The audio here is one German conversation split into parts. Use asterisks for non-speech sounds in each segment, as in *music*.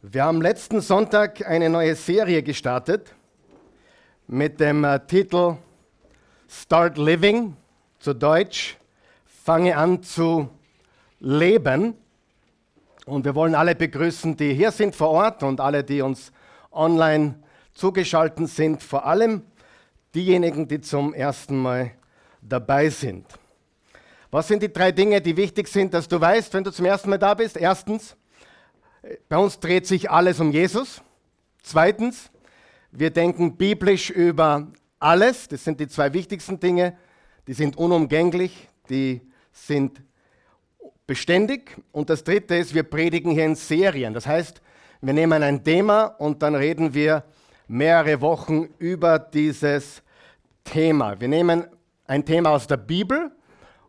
Wir haben letzten Sonntag eine neue Serie gestartet mit dem äh, Titel Start Living, zu Deutsch, fange an zu leben. Und wir wollen alle begrüßen, die hier sind vor Ort und alle, die uns online zugeschaltet sind, vor allem diejenigen, die zum ersten Mal dabei sind. Was sind die drei Dinge, die wichtig sind, dass du weißt, wenn du zum ersten Mal da bist? Erstens, bei uns dreht sich alles um Jesus. Zweitens, wir denken biblisch über alles. Das sind die zwei wichtigsten Dinge. Die sind unumgänglich, die sind beständig. Und das Dritte ist, wir predigen hier in Serien. Das heißt, wir nehmen ein Thema und dann reden wir mehrere Wochen über dieses Thema. Wir nehmen ein Thema aus der Bibel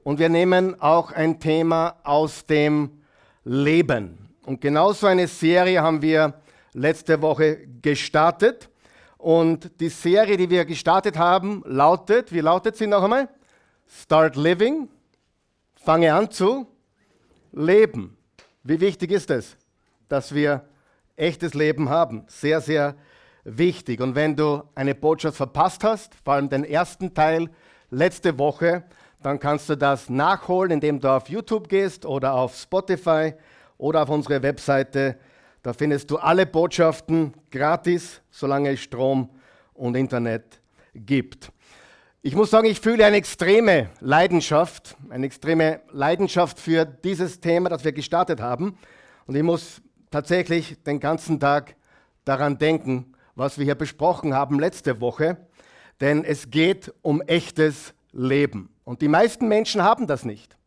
und wir nehmen auch ein Thema aus dem Leben. Und genau so eine Serie haben wir letzte Woche gestartet. Und die Serie, die wir gestartet haben, lautet, wie lautet sie noch einmal? Start Living. Fange an zu leben. Wie wichtig ist es, dass wir echtes Leben haben? Sehr, sehr wichtig. Und wenn du eine Botschaft verpasst hast, vor allem den ersten Teil letzte Woche, dann kannst du das nachholen, indem du auf YouTube gehst oder auf Spotify oder auf unsere Webseite. Da findest du alle Botschaften gratis, solange es Strom und Internet gibt. Ich muss sagen, ich fühle eine extreme Leidenschaft, eine extreme Leidenschaft für dieses Thema, das wir gestartet haben. Und ich muss tatsächlich den ganzen Tag daran denken, was wir hier besprochen haben letzte Woche. Denn es geht um echtes Leben. Und die meisten Menschen haben das nicht.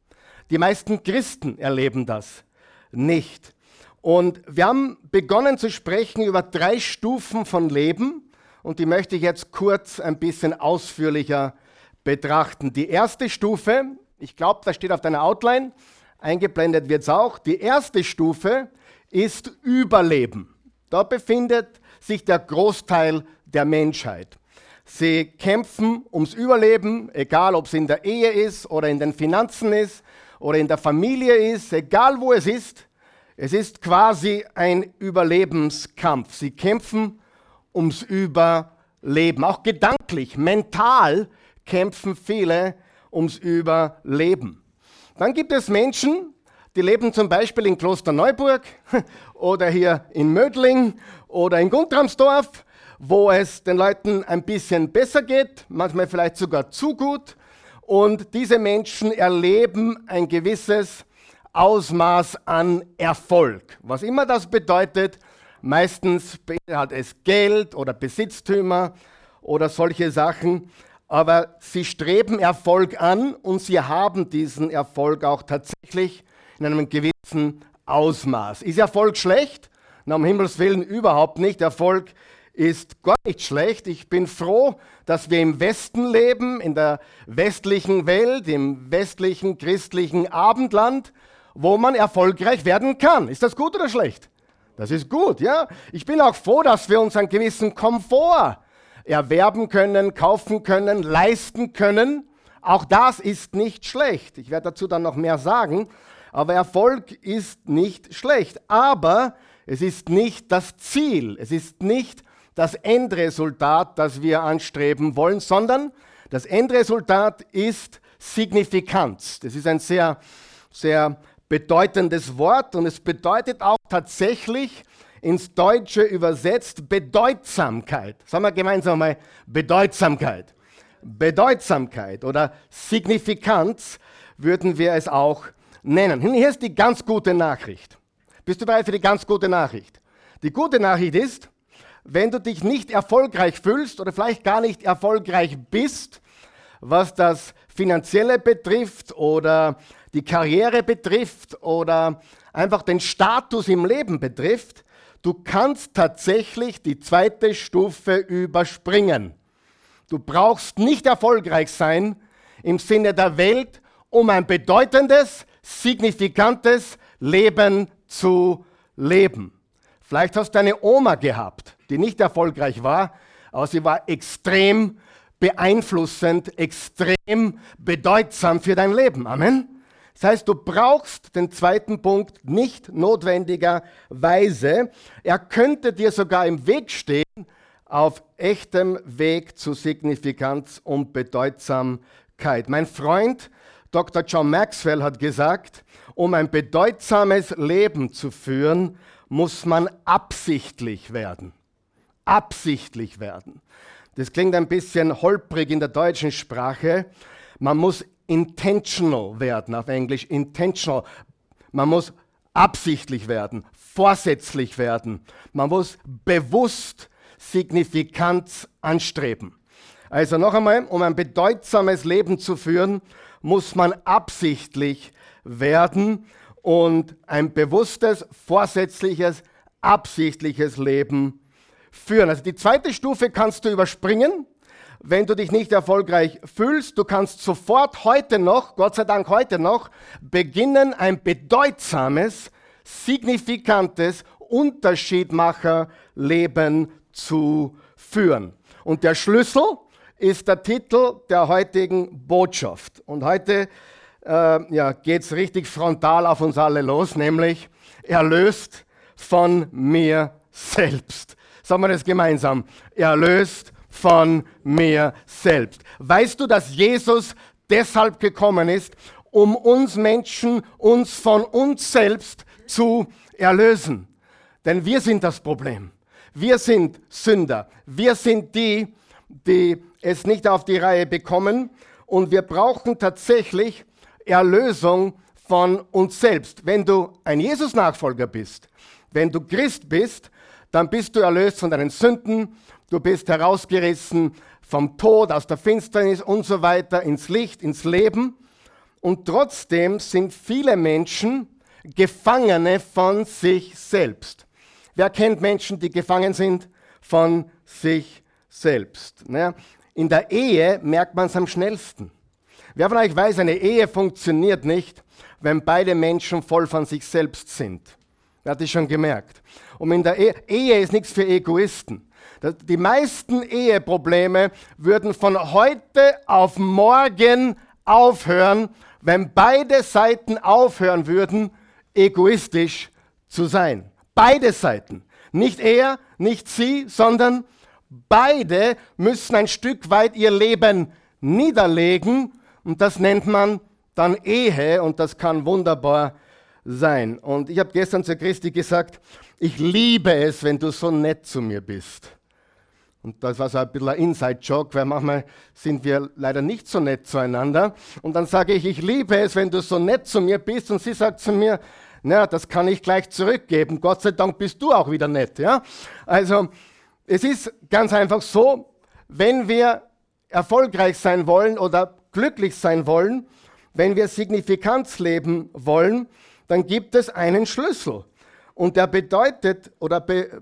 Die meisten Christen erleben das nicht. Und wir haben begonnen zu sprechen über drei Stufen von Leben und die möchte ich jetzt kurz ein bisschen ausführlicher betrachten. Die erste Stufe, ich glaube, das steht auf deiner Outline, eingeblendet wird es auch, die erste Stufe ist Überleben. Da befindet sich der Großteil der Menschheit. Sie kämpfen ums Überleben, egal ob es in der Ehe ist oder in den Finanzen ist oder in der Familie ist, egal wo es ist, es ist quasi ein Überlebenskampf. Sie kämpfen ums Überleben. Auch gedanklich, mental kämpfen viele ums Überleben. Dann gibt es Menschen, die leben zum Beispiel in Klosterneuburg *laughs* oder hier in Mödling oder in Guntramsdorf, wo es den Leuten ein bisschen besser geht, manchmal vielleicht sogar zu gut. Und diese Menschen erleben ein gewisses Ausmaß an Erfolg. Was immer das bedeutet, meistens hat es Geld oder Besitztümer oder solche Sachen, aber sie streben Erfolg an und sie haben diesen Erfolg auch tatsächlich in einem gewissen Ausmaß. Ist Erfolg schlecht? Na, um Himmels Willen überhaupt nicht. Erfolg ist gar nicht schlecht. Ich bin froh, dass wir im Westen leben, in der westlichen Welt, im westlichen christlichen Abendland, wo man erfolgreich werden kann. Ist das gut oder schlecht? Das ist gut, ja. Ich bin auch froh, dass wir uns einen gewissen Komfort erwerben können, kaufen können, leisten können. Auch das ist nicht schlecht. Ich werde dazu dann noch mehr sagen. Aber Erfolg ist nicht schlecht. Aber es ist nicht das Ziel. Es ist nicht das Endresultat, das wir anstreben wollen, sondern das Endresultat ist Signifikanz. Das ist ein sehr, sehr bedeutendes Wort und es bedeutet auch tatsächlich ins Deutsche übersetzt Bedeutsamkeit. Sagen wir gemeinsam mal Bedeutsamkeit. Bedeutsamkeit oder Signifikanz würden wir es auch nennen. Hier ist die ganz gute Nachricht. Bist du bereit für die ganz gute Nachricht? Die gute Nachricht ist, wenn du dich nicht erfolgreich fühlst oder vielleicht gar nicht erfolgreich bist, was das Finanzielle betrifft oder die Karriere betrifft oder einfach den Status im Leben betrifft, du kannst tatsächlich die zweite Stufe überspringen. Du brauchst nicht erfolgreich sein im Sinne der Welt, um ein bedeutendes, signifikantes Leben zu leben. Vielleicht hast du eine Oma gehabt, die nicht erfolgreich war, aber sie war extrem beeinflussend, extrem bedeutsam für dein Leben. Amen. Das heißt, du brauchst den zweiten Punkt nicht notwendigerweise. Er könnte dir sogar im Weg stehen auf echtem Weg zu Signifikanz und Bedeutsamkeit. Mein Freund Dr. John Maxwell hat gesagt, um ein bedeutsames Leben zu führen, muss man absichtlich werden. Absichtlich werden. Das klingt ein bisschen holprig in der deutschen Sprache. Man muss intentional werden, auf Englisch intentional. Man muss absichtlich werden, vorsätzlich werden. Man muss bewusst Signifikanz anstreben. Also noch einmal, um ein bedeutsames Leben zu führen, muss man absichtlich werden und ein bewusstes, vorsätzliches, absichtliches Leben führen. Also die zweite Stufe kannst du überspringen, wenn du dich nicht erfolgreich fühlst. Du kannst sofort heute noch, Gott sei Dank heute noch, beginnen, ein bedeutsames, signifikantes Unterschiedmacherleben zu führen. Und der Schlüssel ist der Titel der heutigen Botschaft. Und heute äh, ja, geht es richtig frontal auf uns alle los, nämlich erlöst von mir selbst. Sagen wir das gemeinsam. Erlöst von mir selbst. Weißt du, dass Jesus deshalb gekommen ist, um uns Menschen, uns von uns selbst zu erlösen? Denn wir sind das Problem. Wir sind Sünder. Wir sind die, die es nicht auf die Reihe bekommen und wir brauchen tatsächlich Erlösung von uns selbst. Wenn du ein Jesus-Nachfolger bist, wenn du Christ bist, dann bist du erlöst von deinen Sünden, du bist herausgerissen vom Tod, aus der Finsternis und so weiter ins Licht, ins Leben. Und trotzdem sind viele Menschen Gefangene von sich selbst. Wer kennt Menschen, die gefangen sind von sich selbst? Ne? In der Ehe merkt man es am schnellsten. Wer von euch weiß, eine Ehe funktioniert nicht, wenn beide Menschen voll von sich selbst sind. Wer hat das schon gemerkt? Und in der Ehe, Ehe ist nichts für Egoisten. Die meisten Eheprobleme würden von heute auf morgen aufhören, wenn beide Seiten aufhören würden, egoistisch zu sein. Beide Seiten. Nicht er, nicht sie, sondern Beide müssen ein Stück weit ihr Leben niederlegen und das nennt man dann Ehe und das kann wunderbar sein. Und ich habe gestern zu Christi gesagt, ich liebe es, wenn du so nett zu mir bist. Und das war so ein bisschen ein Inside-Joke, weil manchmal sind wir leider nicht so nett zueinander. Und dann sage ich, ich liebe es, wenn du so nett zu mir bist. Und sie sagt zu mir, na, das kann ich gleich zurückgeben. Gott sei Dank bist du auch wieder nett. Ja? Also, es ist ganz einfach so, wenn wir erfolgreich sein wollen oder glücklich sein wollen, wenn wir Signifikanz leben wollen, dann gibt es einen Schlüssel. Und der bedeutet oder be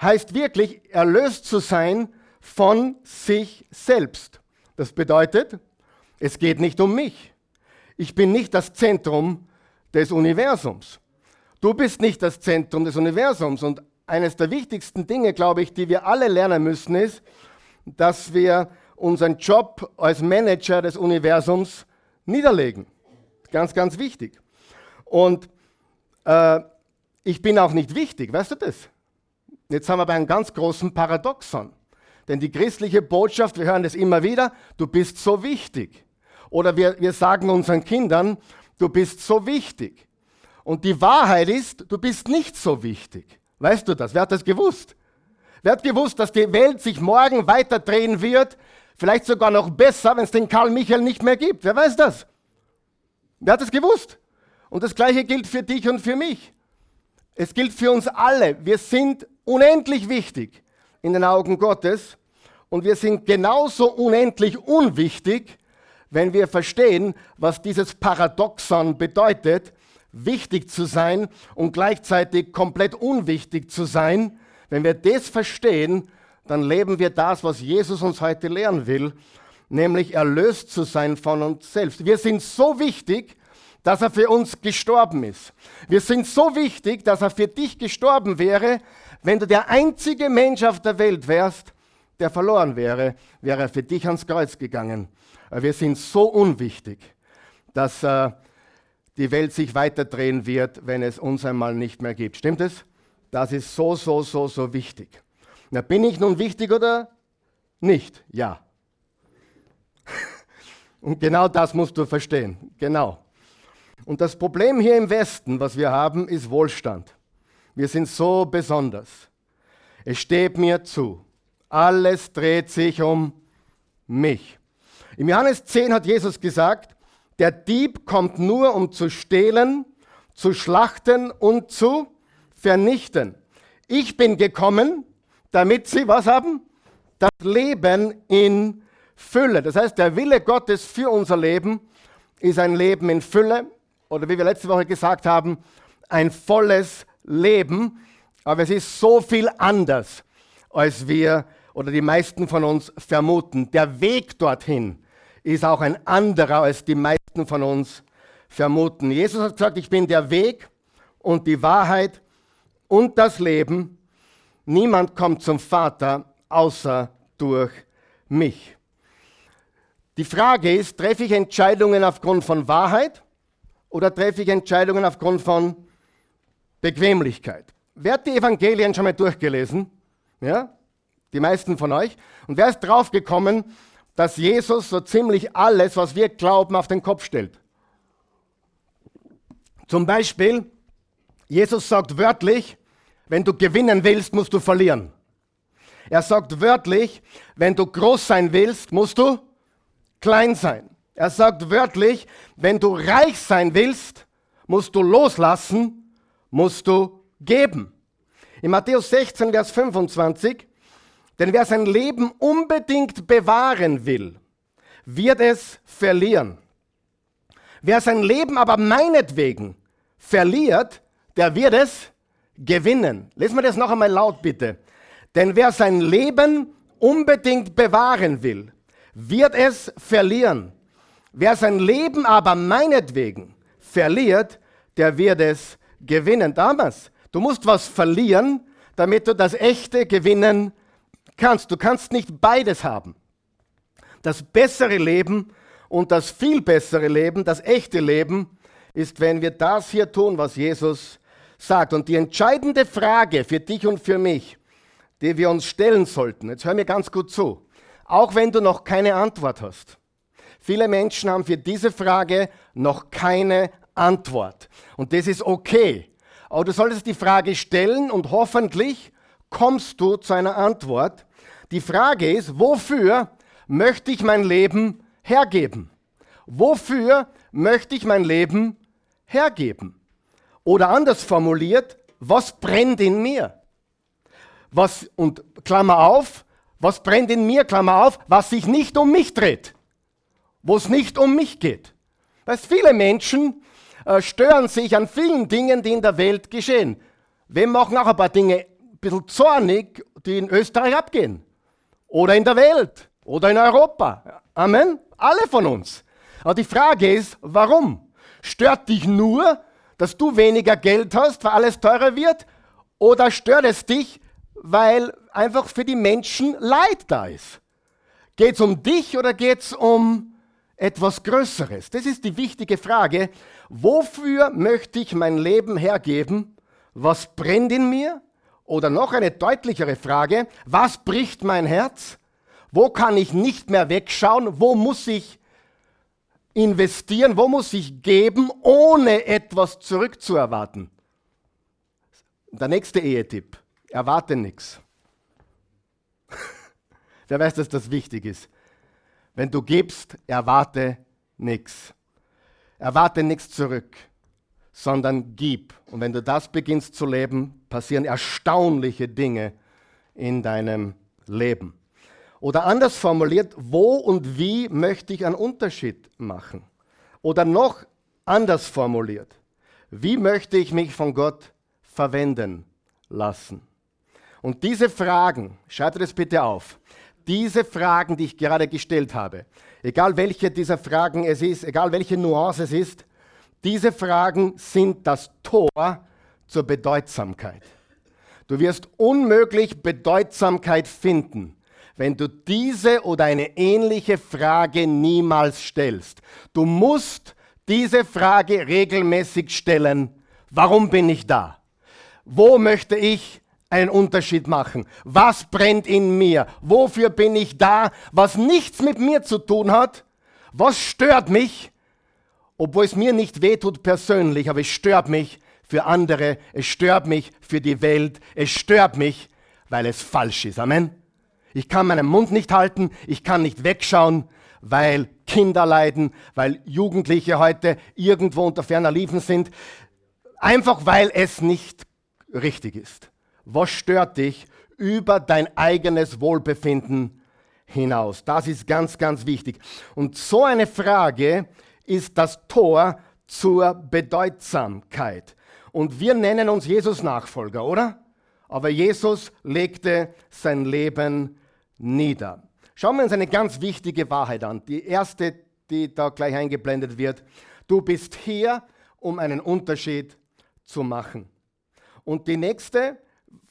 heißt wirklich, erlöst zu sein von sich selbst. Das bedeutet, es geht nicht um mich. Ich bin nicht das Zentrum des Universums. Du bist nicht das Zentrum des Universums. Und eines der wichtigsten Dinge, glaube ich, die wir alle lernen müssen, ist, dass wir unseren Job als Manager des Universums niederlegen. Ganz, ganz wichtig. Und äh, ich bin auch nicht wichtig, weißt du das? Jetzt haben wir bei einem ganz großen Paradoxon. Denn die christliche Botschaft, wir hören das immer wieder, du bist so wichtig. Oder wir, wir sagen unseren Kindern, du bist so wichtig. Und die Wahrheit ist, du bist nicht so wichtig. Weißt du das? Wer hat das gewusst? Wer hat gewusst, dass die Welt sich morgen weiter drehen wird? Vielleicht sogar noch besser, wenn es den Karl Michael nicht mehr gibt. Wer weiß das? Wer hat das gewusst? Und das Gleiche gilt für dich und für mich. Es gilt für uns alle. Wir sind unendlich wichtig in den Augen Gottes und wir sind genauso unendlich unwichtig, wenn wir verstehen, was dieses Paradoxon bedeutet, wichtig zu sein und gleichzeitig komplett unwichtig zu sein. Wenn wir das verstehen, dann leben wir das, was Jesus uns heute lehren will, nämlich erlöst zu sein von uns selbst. Wir sind so wichtig, dass er für uns gestorben ist. Wir sind so wichtig, dass er für dich gestorben wäre. Wenn du der einzige Mensch auf der Welt wärst, der verloren wäre, wäre er für dich ans Kreuz gegangen. Wir sind so unwichtig, dass äh, die Welt sich weiterdrehen wird, wenn es uns einmal nicht mehr gibt. Stimmt es? Das ist so, so, so, so wichtig. Na, bin ich nun wichtig oder nicht? Ja. *laughs* Und genau das musst du verstehen. Genau. Und das Problem hier im Westen, was wir haben, ist Wohlstand. Wir sind so besonders. Es steht mir zu. Alles dreht sich um mich. Im Johannes 10 hat Jesus gesagt, der Dieb kommt nur, um zu stehlen, zu schlachten und zu vernichten. Ich bin gekommen, damit sie was haben? Das Leben in Fülle. Das heißt, der Wille Gottes für unser Leben ist ein Leben in Fülle oder wie wir letzte Woche gesagt haben, ein volles Leben. Aber es ist so viel anders, als wir oder die meisten von uns vermuten. Der Weg dorthin ist auch ein anderer, als die meisten von uns vermuten. Jesus hat gesagt, ich bin der Weg und die Wahrheit und das Leben. Niemand kommt zum Vater außer durch mich. Die Frage ist, treffe ich Entscheidungen aufgrund von Wahrheit oder treffe ich Entscheidungen aufgrund von Bequemlichkeit? Wer hat die Evangelien schon mal durchgelesen? Ja? Die meisten von euch. Und wer ist draufgekommen, dass Jesus so ziemlich alles, was wir glauben, auf den Kopf stellt? Zum Beispiel, Jesus sagt wörtlich, wenn du gewinnen willst, musst du verlieren. Er sagt wörtlich, wenn du groß sein willst, musst du klein sein. Er sagt wörtlich, wenn du reich sein willst, musst du loslassen, musst du geben. In Matthäus 16, Vers 25, denn wer sein Leben unbedingt bewahren will, wird es verlieren. Wer sein Leben aber meinetwegen verliert, der wird es gewinnen. Lesen wir das noch einmal laut bitte. Denn wer sein Leben unbedingt bewahren will, wird es verlieren. Wer sein Leben aber meinetwegen verliert, der wird es gewinnen. Damals, du musst was verlieren, damit du das echte gewinnen kannst. Du kannst nicht beides haben. Das bessere Leben und das viel bessere Leben, das echte Leben, ist, wenn wir das hier tun, was Jesus sagt. Und die entscheidende Frage für dich und für mich, die wir uns stellen sollten, jetzt hör mir ganz gut zu, auch wenn du noch keine Antwort hast. Viele Menschen haben für diese Frage noch keine Antwort. Und das ist okay. Aber du solltest die Frage stellen und hoffentlich kommst du zu einer Antwort. Die Frage ist, wofür möchte ich mein Leben hergeben? Wofür möchte ich mein Leben hergeben? Oder anders formuliert, was brennt in mir? Was, und Klammer auf, was brennt in mir, Klammer auf, was sich nicht um mich dreht, wo es nicht um mich geht. Weißt, viele Menschen äh, stören sich an vielen Dingen, die in der Welt geschehen. Wir machen auch ein paar Dinge ein bisschen zornig, die in Österreich abgehen. Oder in der Welt. Oder in Europa. Amen. Alle von uns. Aber die Frage ist, warum? Stört dich nur, dass du weniger Geld hast, weil alles teurer wird? Oder stört es dich, weil einfach für die Menschen Leid da ist? Geht es um dich oder geht es um etwas Größeres? Das ist die wichtige Frage. Wofür möchte ich mein Leben hergeben? Was brennt in mir? Oder noch eine deutlichere Frage, was bricht mein Herz? Wo kann ich nicht mehr wegschauen? Wo muss ich investieren? Wo muss ich geben, ohne etwas zurückzuerwarten? Der nächste Ehetipp. Erwarte nichts. *laughs* Wer weiß, dass das wichtig ist. Wenn du gibst, erwarte nichts. Erwarte nichts zurück, sondern gib. Und wenn du das beginnst zu leben, passieren erstaunliche Dinge in deinem Leben. Oder anders formuliert, wo und wie möchte ich einen Unterschied machen? Oder noch anders formuliert, wie möchte ich mich von Gott verwenden lassen? Und diese Fragen, schreibt das bitte auf, diese Fragen, die ich gerade gestellt habe, egal welche dieser Fragen es ist, egal welche Nuance es ist, diese Fragen sind das Tor zur Bedeutsamkeit. Du wirst unmöglich Bedeutsamkeit finden, wenn du diese oder eine ähnliche Frage niemals stellst. Du musst diese Frage regelmäßig stellen, warum bin ich da? Wo möchte ich einen Unterschied machen? Was brennt in mir? Wofür bin ich da? Was nichts mit mir zu tun hat? Was stört mich? Obwohl es mir nicht wehtut persönlich, aber es stört mich für andere, es stört mich für die Welt, es stört mich, weil es falsch ist. Amen. Ich kann meinen Mund nicht halten, ich kann nicht wegschauen, weil Kinder leiden, weil Jugendliche heute irgendwo unter ferner Liefen sind, einfach weil es nicht richtig ist. Was stört dich über dein eigenes Wohlbefinden hinaus? Das ist ganz, ganz wichtig. Und so eine Frage ist das Tor zur Bedeutsamkeit. Und wir nennen uns Jesus Nachfolger, oder? Aber Jesus legte sein Leben nieder. Schauen wir uns eine ganz wichtige Wahrheit an. Die erste, die da gleich eingeblendet wird. Du bist hier, um einen Unterschied zu machen. Und die nächste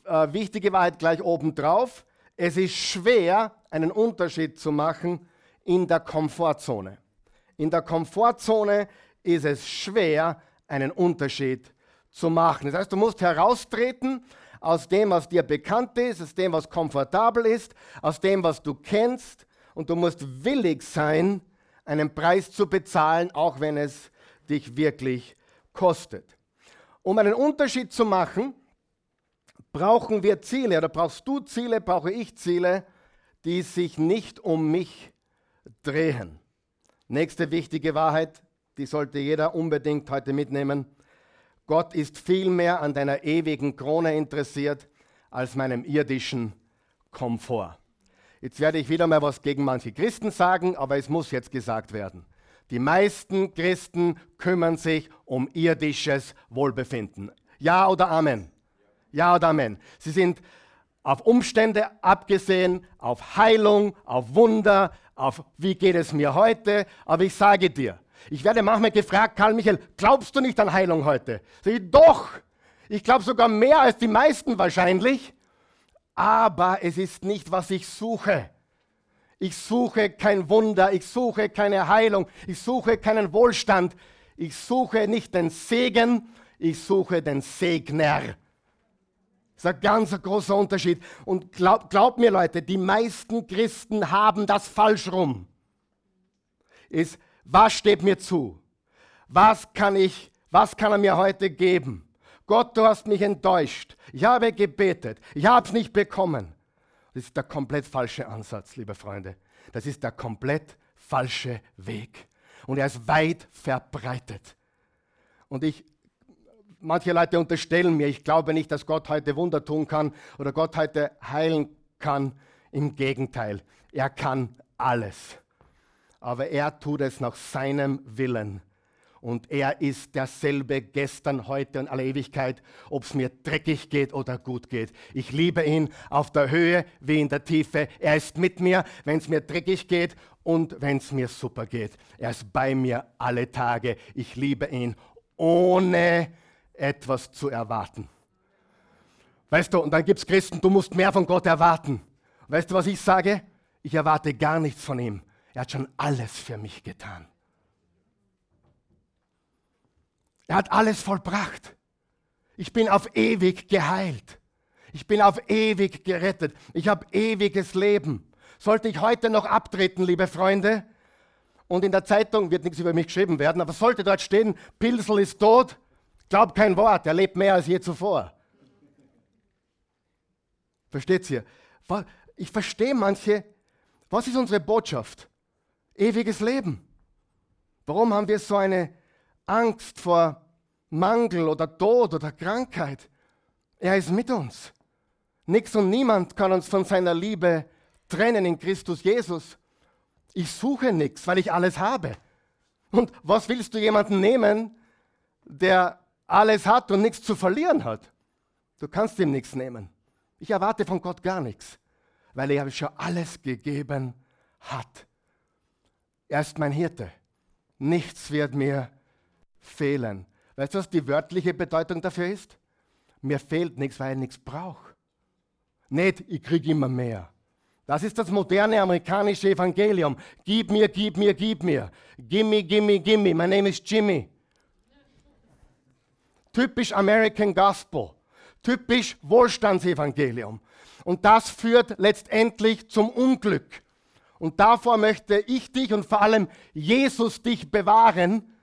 äh, wichtige Wahrheit gleich obendrauf. Es ist schwer, einen Unterschied zu machen in der Komfortzone. In der Komfortzone ist es schwer, einen Unterschied zu machen. Das heißt, du musst heraustreten aus dem, was dir bekannt ist, aus dem, was komfortabel ist, aus dem, was du kennst. Und du musst willig sein, einen Preis zu bezahlen, auch wenn es dich wirklich kostet. Um einen Unterschied zu machen, brauchen wir Ziele, oder brauchst du Ziele, brauche ich Ziele, die sich nicht um mich drehen. Nächste wichtige Wahrheit, die sollte jeder unbedingt heute mitnehmen. Gott ist viel mehr an deiner ewigen Krone interessiert als meinem irdischen Komfort. Jetzt werde ich wieder mal was gegen manche Christen sagen, aber es muss jetzt gesagt werden. Die meisten Christen kümmern sich um irdisches Wohlbefinden. Ja oder Amen? Ja oder Amen? Sie sind auf Umstände abgesehen, auf Heilung, auf Wunder, auf wie geht es mir heute. Aber ich sage dir, ich werde manchmal gefragt, Karl Michael, glaubst du nicht an Heilung heute? Sag ich, doch, ich glaube sogar mehr als die meisten wahrscheinlich, aber es ist nicht, was ich suche. Ich suche kein Wunder, ich suche keine Heilung, ich suche keinen Wohlstand, ich suche nicht den Segen, ich suche den Segner. Das ist ein ganz großer Unterschied. Und glaubt glaub mir, Leute, die meisten Christen haben das falsch rum. Ist, was steht mir zu? Was kann ich, was kann er mir heute geben? Gott, du hast mich enttäuscht. Ich habe gebetet. Ich habe es nicht bekommen. Das ist der komplett falsche Ansatz, liebe Freunde. Das ist der komplett falsche Weg. Und er ist weit verbreitet. Und ich, manche Leute unterstellen mir, ich glaube nicht, dass Gott heute Wunder tun kann oder Gott heute heilen kann. Im Gegenteil, er kann alles aber er tut es nach seinem Willen. Und er ist derselbe gestern, heute und alle Ewigkeit, ob es mir dreckig geht oder gut geht. Ich liebe ihn auf der Höhe wie in der Tiefe. Er ist mit mir, wenn es mir dreckig geht und wenn es mir super geht. Er ist bei mir alle Tage. Ich liebe ihn, ohne etwas zu erwarten. Weißt du, und dann gibt es Christen, du musst mehr von Gott erwarten. Weißt du, was ich sage? Ich erwarte gar nichts von ihm. Er hat schon alles für mich getan. Er hat alles vollbracht. Ich bin auf ewig geheilt. Ich bin auf ewig gerettet. Ich habe ewiges Leben. Sollte ich heute noch abtreten, liebe Freunde, und in der Zeitung wird nichts über mich geschrieben werden, aber sollte dort stehen, Pilsel ist tot, glaub kein Wort, er lebt mehr als je zuvor. Versteht ihr? Ich verstehe manche, was ist unsere Botschaft? ewiges Leben. Warum haben wir so eine Angst vor Mangel oder Tod oder Krankheit? Er ist mit uns. Nichts und niemand kann uns von seiner Liebe trennen in Christus Jesus. Ich suche nichts, weil ich alles habe. Und was willst du jemanden nehmen, der alles hat und nichts zu verlieren hat? Du kannst ihm nichts nehmen. Ich erwarte von Gott gar nichts, weil er schon alles gegeben hat. Er ist mein Hirte. Nichts wird mir fehlen. Weißt du, was die wörtliche Bedeutung dafür ist? Mir fehlt nichts, weil ich nichts brauche. Nicht, ich kriege immer mehr. Das ist das moderne amerikanische Evangelium. Gib mir, gib mir, gib mir. Gimme, gimme, gimme. My name is Jimmy. Typisch American Gospel. Typisch Wohlstandsevangelium. Und das führt letztendlich zum Unglück. Und davor möchte ich dich und vor allem Jesus dich bewahren.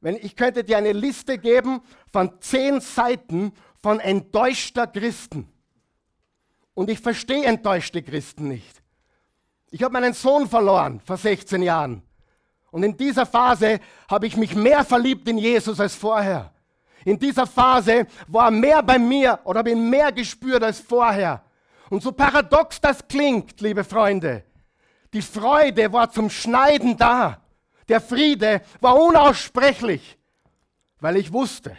Wenn ich könnte dir eine Liste geben von zehn Seiten von enttäuschter Christen. Und ich verstehe enttäuschte Christen nicht. Ich habe meinen Sohn verloren vor 16 Jahren. Und in dieser Phase habe ich mich mehr verliebt in Jesus als vorher. In dieser Phase war mehr bei mir oder habe ihn mehr gespürt als vorher. Und so paradox das klingt, liebe Freunde, die Freude war zum Schneiden da. Der Friede war unaussprechlich, weil ich wusste,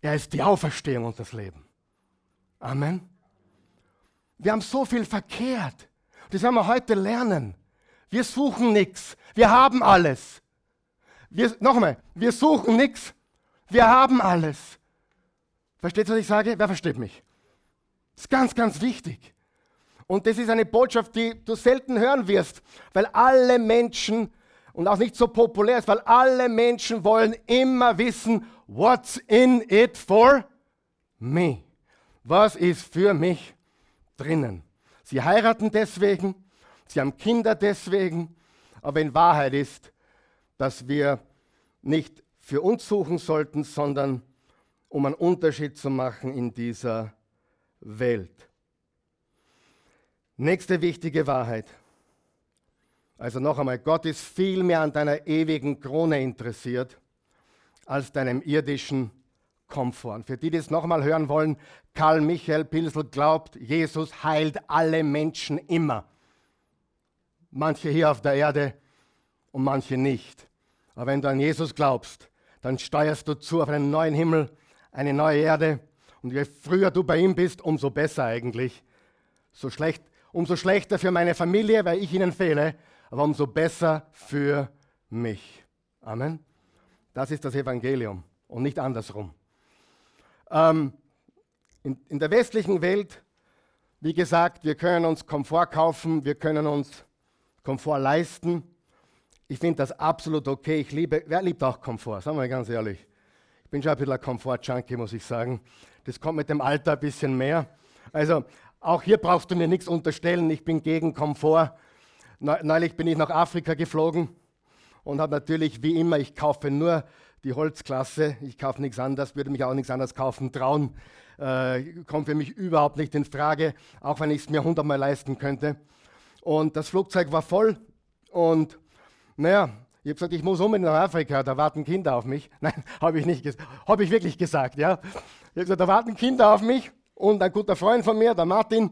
er ist die Auferstehung und das Leben. Amen. Wir haben so viel verkehrt. Das werden wir heute lernen. Wir suchen nichts. Wir haben alles. Nochmal, wir suchen nichts. Wir haben alles. Versteht ihr, was ich sage? Wer versteht mich? Das ist ganz, ganz wichtig. Und das ist eine Botschaft, die du selten hören wirst, weil alle Menschen und auch nicht so populär ist, weil alle Menschen wollen immer wissen, what's in it for me? Was ist für mich drinnen? Sie heiraten deswegen, sie haben Kinder deswegen, aber in Wahrheit ist, dass wir nicht für uns suchen sollten, sondern um einen Unterschied zu machen in dieser Welt. Nächste wichtige Wahrheit. Also noch einmal, Gott ist viel mehr an deiner ewigen Krone interessiert als deinem irdischen Komfort. Für die, die es noch einmal hören wollen, Karl Michael Pilsel glaubt, Jesus heilt alle Menschen immer. Manche hier auf der Erde und manche nicht. Aber wenn du an Jesus glaubst, dann steuerst du zu auf einen neuen Himmel, eine neue Erde. Und je früher du bei ihm bist, umso besser eigentlich. So schlecht, umso schlechter für meine Familie, weil ich ihnen fehle, aber umso besser für mich. Amen. Das ist das Evangelium und nicht andersrum. Ähm, in, in der westlichen Welt, wie gesagt, wir können uns Komfort kaufen, wir können uns Komfort leisten. Ich finde das absolut okay. Ich liebe, wer liebt auch Komfort? Sagen wir ganz ehrlich. Ich bin schon ein bisschen ein Komfort-Junkie, muss ich sagen. Das kommt mit dem Alter ein bisschen mehr. Also, auch hier brauchst du mir nichts unterstellen. Ich bin gegen Komfort. Neulich bin ich nach Afrika geflogen und habe natürlich, wie immer, ich kaufe nur die Holzklasse. Ich kaufe nichts anderes, würde mich auch nichts anderes kaufen trauen. Äh, kommt für mich überhaupt nicht in Frage, auch wenn ich es mir hundertmal leisten könnte. Und das Flugzeug war voll und naja, ich habe gesagt, ich muss unbedingt nach Afrika, da warten Kinder auf mich. *laughs* Nein, habe ich nicht habe ich wirklich gesagt, ja. Ich habe gesagt, da warten Kinder auf mich und ein guter Freund von mir, der Martin.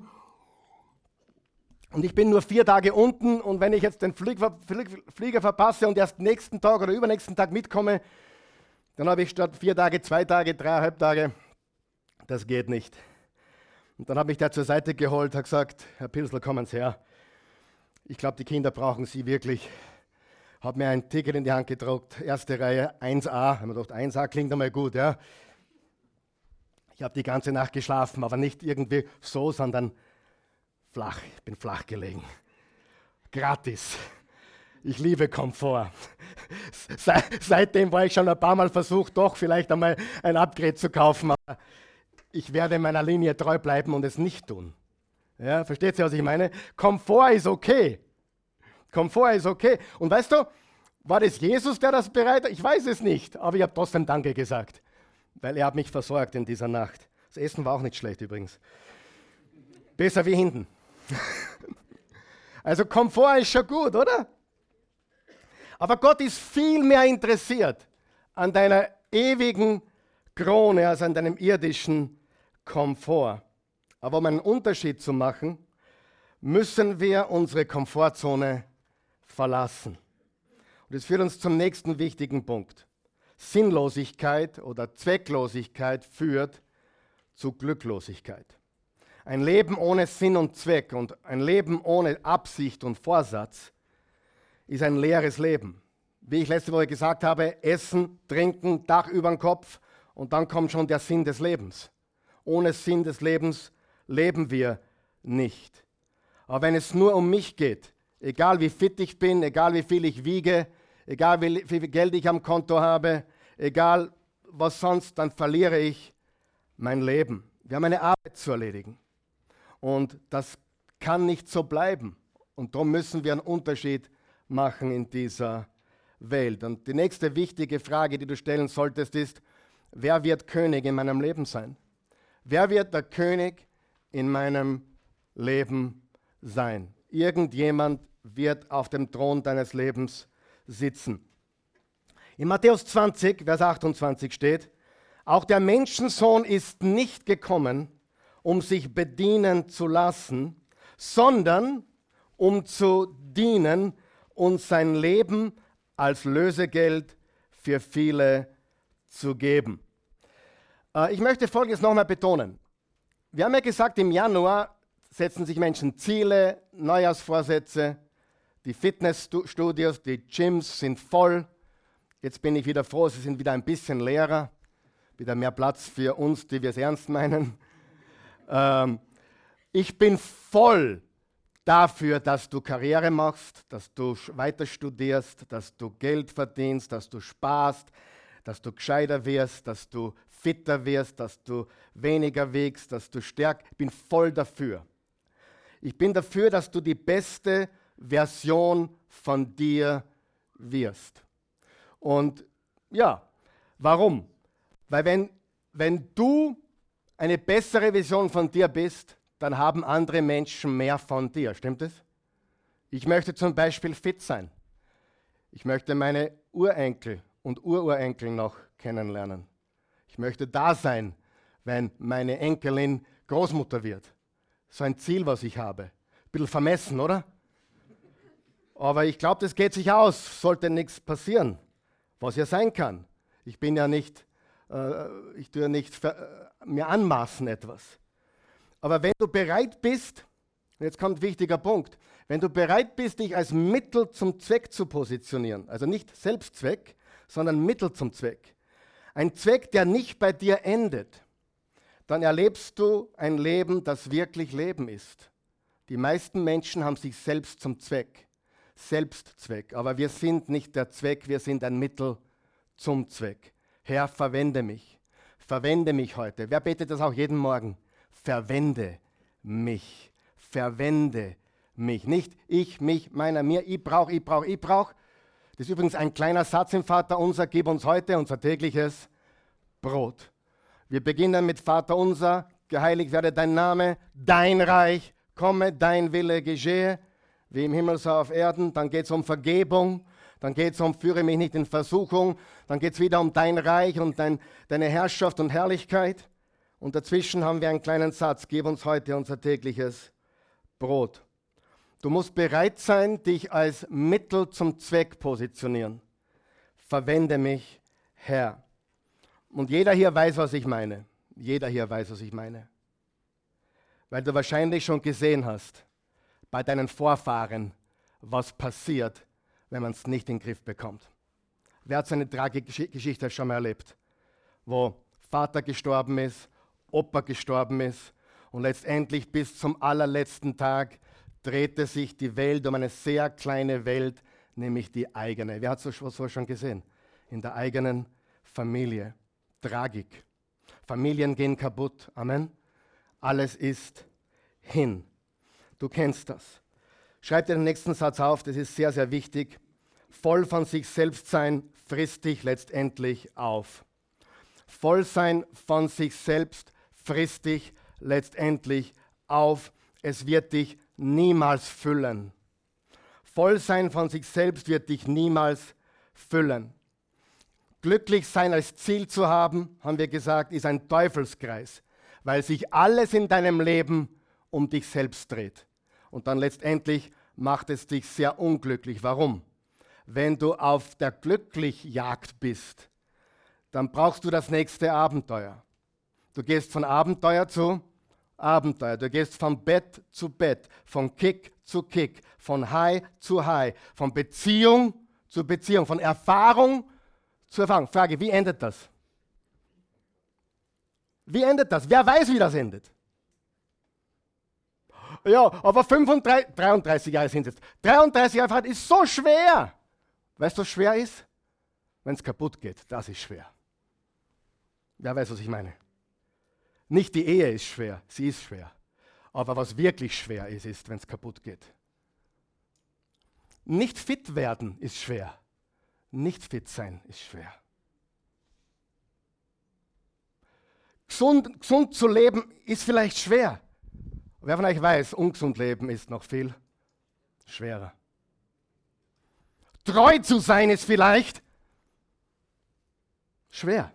Und ich bin nur vier Tage unten und wenn ich jetzt den Flieger, Flieger verpasse und erst nächsten Tag oder übernächsten Tag mitkomme, dann habe ich statt vier Tage, zwei Tage, dreieinhalb Tage. Das geht nicht. Und dann habe ich der zur Seite geholt, hat gesagt, Herr Pilsel, kommen Sie her. Ich glaube, die Kinder brauchen Sie wirklich habe mir ein Ticket in die Hand gedruckt, erste Reihe 1a. Haben wir gedacht, 1a klingt einmal gut, ja. Ich habe die ganze Nacht geschlafen, aber nicht irgendwie so, sondern flach. Ich bin flach gelegen. Gratis. Ich liebe Komfort. *laughs* Se seitdem war ich schon ein paar Mal versucht, doch vielleicht einmal ein Upgrade zu kaufen, aber ich werde meiner Linie treu bleiben und es nicht tun. Ja, versteht ihr, was ich meine? Komfort ist okay. Komfort ist okay. Und weißt du, war das Jesus, der das bereitet? Ich weiß es nicht, aber ich habe trotzdem Danke gesagt, weil er hat mich versorgt in dieser Nacht. Das Essen war auch nicht schlecht übrigens. Besser wie hinten. *laughs* also Komfort ist schon gut, oder? Aber Gott ist viel mehr interessiert an deiner ewigen Krone als an deinem irdischen Komfort. Aber um einen Unterschied zu machen, müssen wir unsere Komfortzone verlassen. Und das führt uns zum nächsten wichtigen Punkt. Sinnlosigkeit oder Zwecklosigkeit führt zu Glücklosigkeit. Ein Leben ohne Sinn und Zweck und ein Leben ohne Absicht und Vorsatz ist ein leeres Leben. Wie ich letzte Woche gesagt habe, Essen, Trinken, Dach über den Kopf und dann kommt schon der Sinn des Lebens. Ohne Sinn des Lebens leben wir nicht. Aber wenn es nur um mich geht, egal wie fit ich bin, egal wie viel ich wiege, egal wie viel Geld ich am Konto habe, egal was sonst, dann verliere ich mein Leben. Wir haben eine Arbeit zu erledigen. Und das kann nicht so bleiben. Und darum müssen wir einen Unterschied machen in dieser Welt. Und die nächste wichtige Frage, die du stellen solltest, ist, wer wird König in meinem Leben sein? Wer wird der König in meinem Leben sein? Irgendjemand wird auf dem Thron deines Lebens sitzen. In Matthäus 20, Vers 28 steht, auch der Menschensohn ist nicht gekommen, um sich bedienen zu lassen, sondern um zu dienen und sein Leben als Lösegeld für viele zu geben. Äh, ich möchte Folgendes nochmal betonen. Wir haben ja gesagt, im Januar setzen sich Menschen Ziele, Neujahrsvorsätze, die Fitnessstudios, die Gyms sind voll. Jetzt bin ich wieder froh, sie sind wieder ein bisschen leerer, wieder mehr Platz für uns, die wir es ernst meinen. *laughs* Ähm, ich bin voll dafür, dass du Karriere machst, dass du weiter studierst, dass du Geld verdienst, dass du sparst, dass du gescheiter wirst, dass du fitter wirst, dass du weniger wiegst, dass du stärker. Ich bin voll dafür. Ich bin dafür, dass du die beste Version von dir wirst. Und ja, warum? Weil wenn, wenn du eine bessere Vision von dir bist, dann haben andere Menschen mehr von dir. Stimmt es? Ich möchte zum Beispiel fit sein. Ich möchte meine Urenkel und Ururenkel noch kennenlernen. Ich möchte da sein, wenn meine Enkelin Großmutter wird. So ein Ziel, was ich habe. Ein bisschen vermessen, oder? Aber ich glaube, das geht sich aus. Sollte nichts passieren, was ja sein kann. Ich bin ja nicht, äh, ich tue nicht äh, mir anmaßen etwas. Aber wenn du bereit bist, jetzt kommt ein wichtiger Punkt, wenn du bereit bist, dich als Mittel zum Zweck zu positionieren, also nicht Selbstzweck, sondern Mittel zum Zweck, ein Zweck, der nicht bei dir endet, dann erlebst du ein Leben, das wirklich Leben ist. Die meisten Menschen haben sich selbst zum Zweck, Selbstzweck, aber wir sind nicht der Zweck, wir sind ein Mittel zum Zweck. Herr, verwende mich, verwende mich heute. Wer betet das auch jeden Morgen? Verwende mich, verwende mich. Nicht ich, mich, meiner, mir, ich brauche, ich brauche, ich brauche, das ist übrigens ein kleiner Satz im Vater unser, gib uns heute unser tägliches Brot. Wir beginnen mit Vater unser, geheiligt werde dein Name, dein Reich komme, dein Wille geschehe, wie im Himmel so auf Erden. Dann geht es um Vergebung, dann geht es um führe mich nicht in Versuchung, dann geht es wieder um dein Reich und dein, deine Herrschaft und Herrlichkeit. Und dazwischen haben wir einen kleinen Satz, gib uns heute unser tägliches Brot. Du musst bereit sein, dich als Mittel zum Zweck positionieren. Verwende mich, Herr. Und jeder hier weiß, was ich meine. Jeder hier weiß, was ich meine. Weil du wahrscheinlich schon gesehen hast, bei deinen Vorfahren, was passiert, wenn man es nicht in den Griff bekommt. Wer hat seine tragische Geschichte schon mal erlebt? Wo Vater gestorben ist, Opa gestorben ist und letztendlich bis zum allerletzten Tag drehte sich die Welt um eine sehr kleine Welt, nämlich die eigene. Wer hat so, so schon gesehen? In der eigenen Familie. Tragik. Familien gehen kaputt. Amen. Alles ist hin. Du kennst das. Schreib dir den nächsten Satz auf, das ist sehr, sehr wichtig. Voll von sich selbst sein frisst dich letztendlich auf. Voll sein von sich selbst frisst dich letztendlich auf. Es wird dich niemals füllen. Vollsein von sich selbst wird dich niemals füllen. Glücklich sein als Ziel zu haben, haben wir gesagt, ist ein Teufelskreis, weil sich alles in deinem Leben um dich selbst dreht. Und dann letztendlich macht es dich sehr unglücklich. Warum? Wenn du auf der Glücklichjagd bist, dann brauchst du das nächste Abenteuer. Du gehst von Abenteuer zu Abenteuer. Du gehst von Bett zu Bett, von Kick zu Kick, von High zu High, von Beziehung zu Beziehung, von Erfahrung zu Erfahrung. Frage, wie endet das? Wie endet das? Wer weiß, wie das endet? Ja, aber 35, 33 Jahre sind es jetzt. 33 Jahre verheiratet ist so schwer. Weißt du, was schwer ist? Wenn es kaputt geht, das ist schwer. Wer weiß, was ich meine? Nicht die Ehe ist schwer, sie ist schwer. Aber was wirklich schwer ist, ist, wenn es kaputt geht. Nicht fit werden ist schwer. Nicht fit sein ist schwer. Gesund, gesund zu leben ist vielleicht schwer. Wer von euch weiß, ungesund leben ist noch viel schwerer. Treu zu sein ist vielleicht schwer.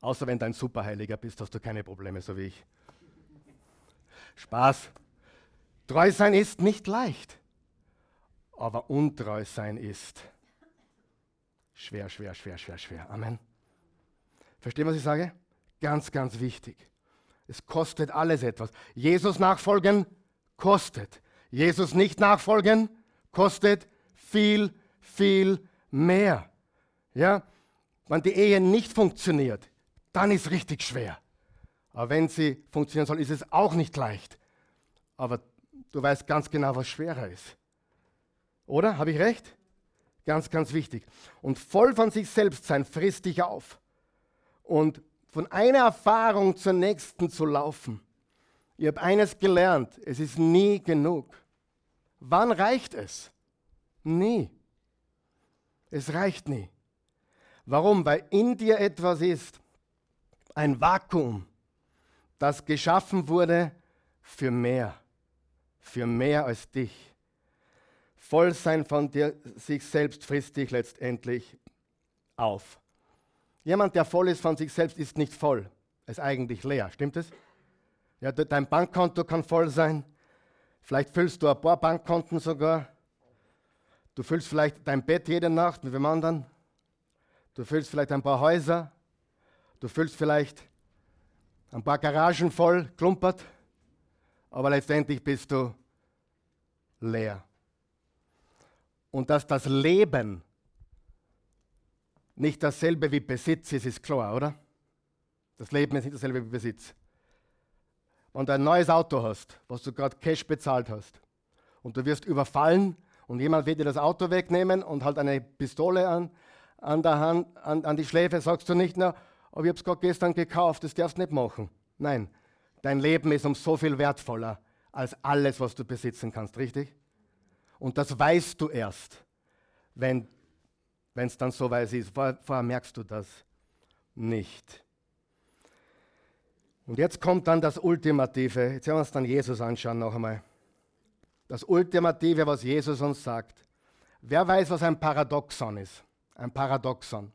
Außer wenn du ein Superheiliger bist, hast du keine Probleme, so wie ich. Spaß. Treu sein ist nicht leicht, aber untreu sein ist schwer, schwer, schwer, schwer, schwer. Amen. Verstehen, was ich sage? Ganz, ganz wichtig. Es kostet alles etwas. Jesus nachfolgen kostet. Jesus nicht nachfolgen kostet viel, viel mehr. Ja? Wenn die Ehe nicht funktioniert, dann ist es richtig schwer. Aber wenn sie funktionieren soll, ist es auch nicht leicht. Aber du weißt ganz genau, was schwerer ist. Oder? Habe ich recht? Ganz, ganz wichtig. Und voll von sich selbst sein frisst dich auf. Und von einer Erfahrung zur nächsten zu laufen. Ich habe eines gelernt, es ist nie genug. Wann reicht es? Nie. Es reicht nie. Warum? Weil in dir etwas ist, ein Vakuum, das geschaffen wurde für mehr, für mehr als dich. Voll sein von dir, sich selbst frisst dich letztendlich auf. Jemand, der voll ist von sich selbst, ist nicht voll, ist eigentlich leer. Stimmt es? Ja, dein Bankkonto kann voll sein. Vielleicht füllst du ein paar Bankkonten sogar. Du füllst vielleicht dein Bett jede Nacht mit wem anderen. Du füllst vielleicht ein paar Häuser. Du füllst vielleicht ein paar Garagen voll, klumpert. Aber letztendlich bist du leer. Und dass das Leben nicht dasselbe wie Besitz ist, ist klar, oder? Das Leben ist nicht dasselbe wie Besitz. Wenn du ein neues Auto hast, was du gerade Cash bezahlt hast, und du wirst überfallen und jemand wird dir das Auto wegnehmen und halt eine Pistole an, an der Hand, an, an die Schläfe, sagst du nicht nur, aber ich habe es gerade gestern gekauft, das darfst du nicht machen. Nein, dein Leben ist um so viel wertvoller als alles, was du besitzen kannst, richtig? Und das weißt du erst, wenn wenn es dann so weit ist. Vorher, vorher merkst du das nicht. Und jetzt kommt dann das Ultimative. Jetzt werden wir uns dann Jesus anschauen noch einmal. Das Ultimative, was Jesus uns sagt. Wer weiß, was ein Paradoxon ist? Ein Paradoxon.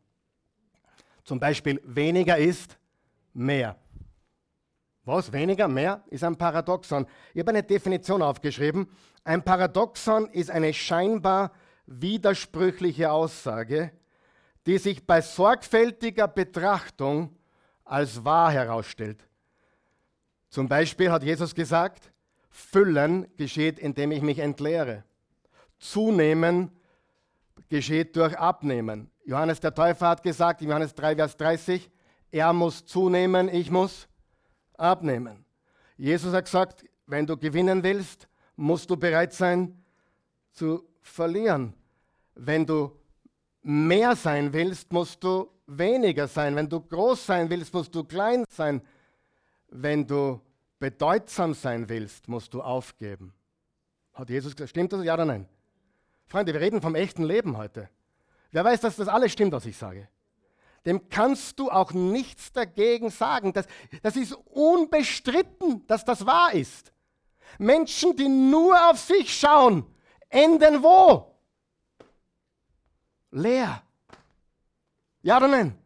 Zum Beispiel weniger ist mehr. Was? Weniger? Mehr? Ist ein Paradoxon. Ich habe eine Definition aufgeschrieben. Ein Paradoxon ist eine scheinbar widersprüchliche Aussage, die sich bei sorgfältiger Betrachtung als wahr herausstellt. Zum Beispiel hat Jesus gesagt, Füllen geschieht, indem ich mich entleere. Zunehmen geschieht durch Abnehmen. Johannes der Täufer hat gesagt, in Johannes 3, Vers 30, er muss zunehmen, ich muss abnehmen. Jesus hat gesagt, wenn du gewinnen willst, musst du bereit sein zu verlieren. Wenn du mehr sein willst, musst du weniger sein. Wenn du groß sein willst, musst du klein sein. Wenn du bedeutsam sein willst, musst du aufgeben. Hat Jesus gesagt, stimmt das? Ja oder nein? Freunde, wir reden vom echten Leben heute. Wer weiß, dass das alles stimmt, was ich sage? Dem kannst du auch nichts dagegen sagen. Das, das ist unbestritten, dass das wahr ist. Menschen, die nur auf sich schauen, enden wo? Leer. Ja oder nein?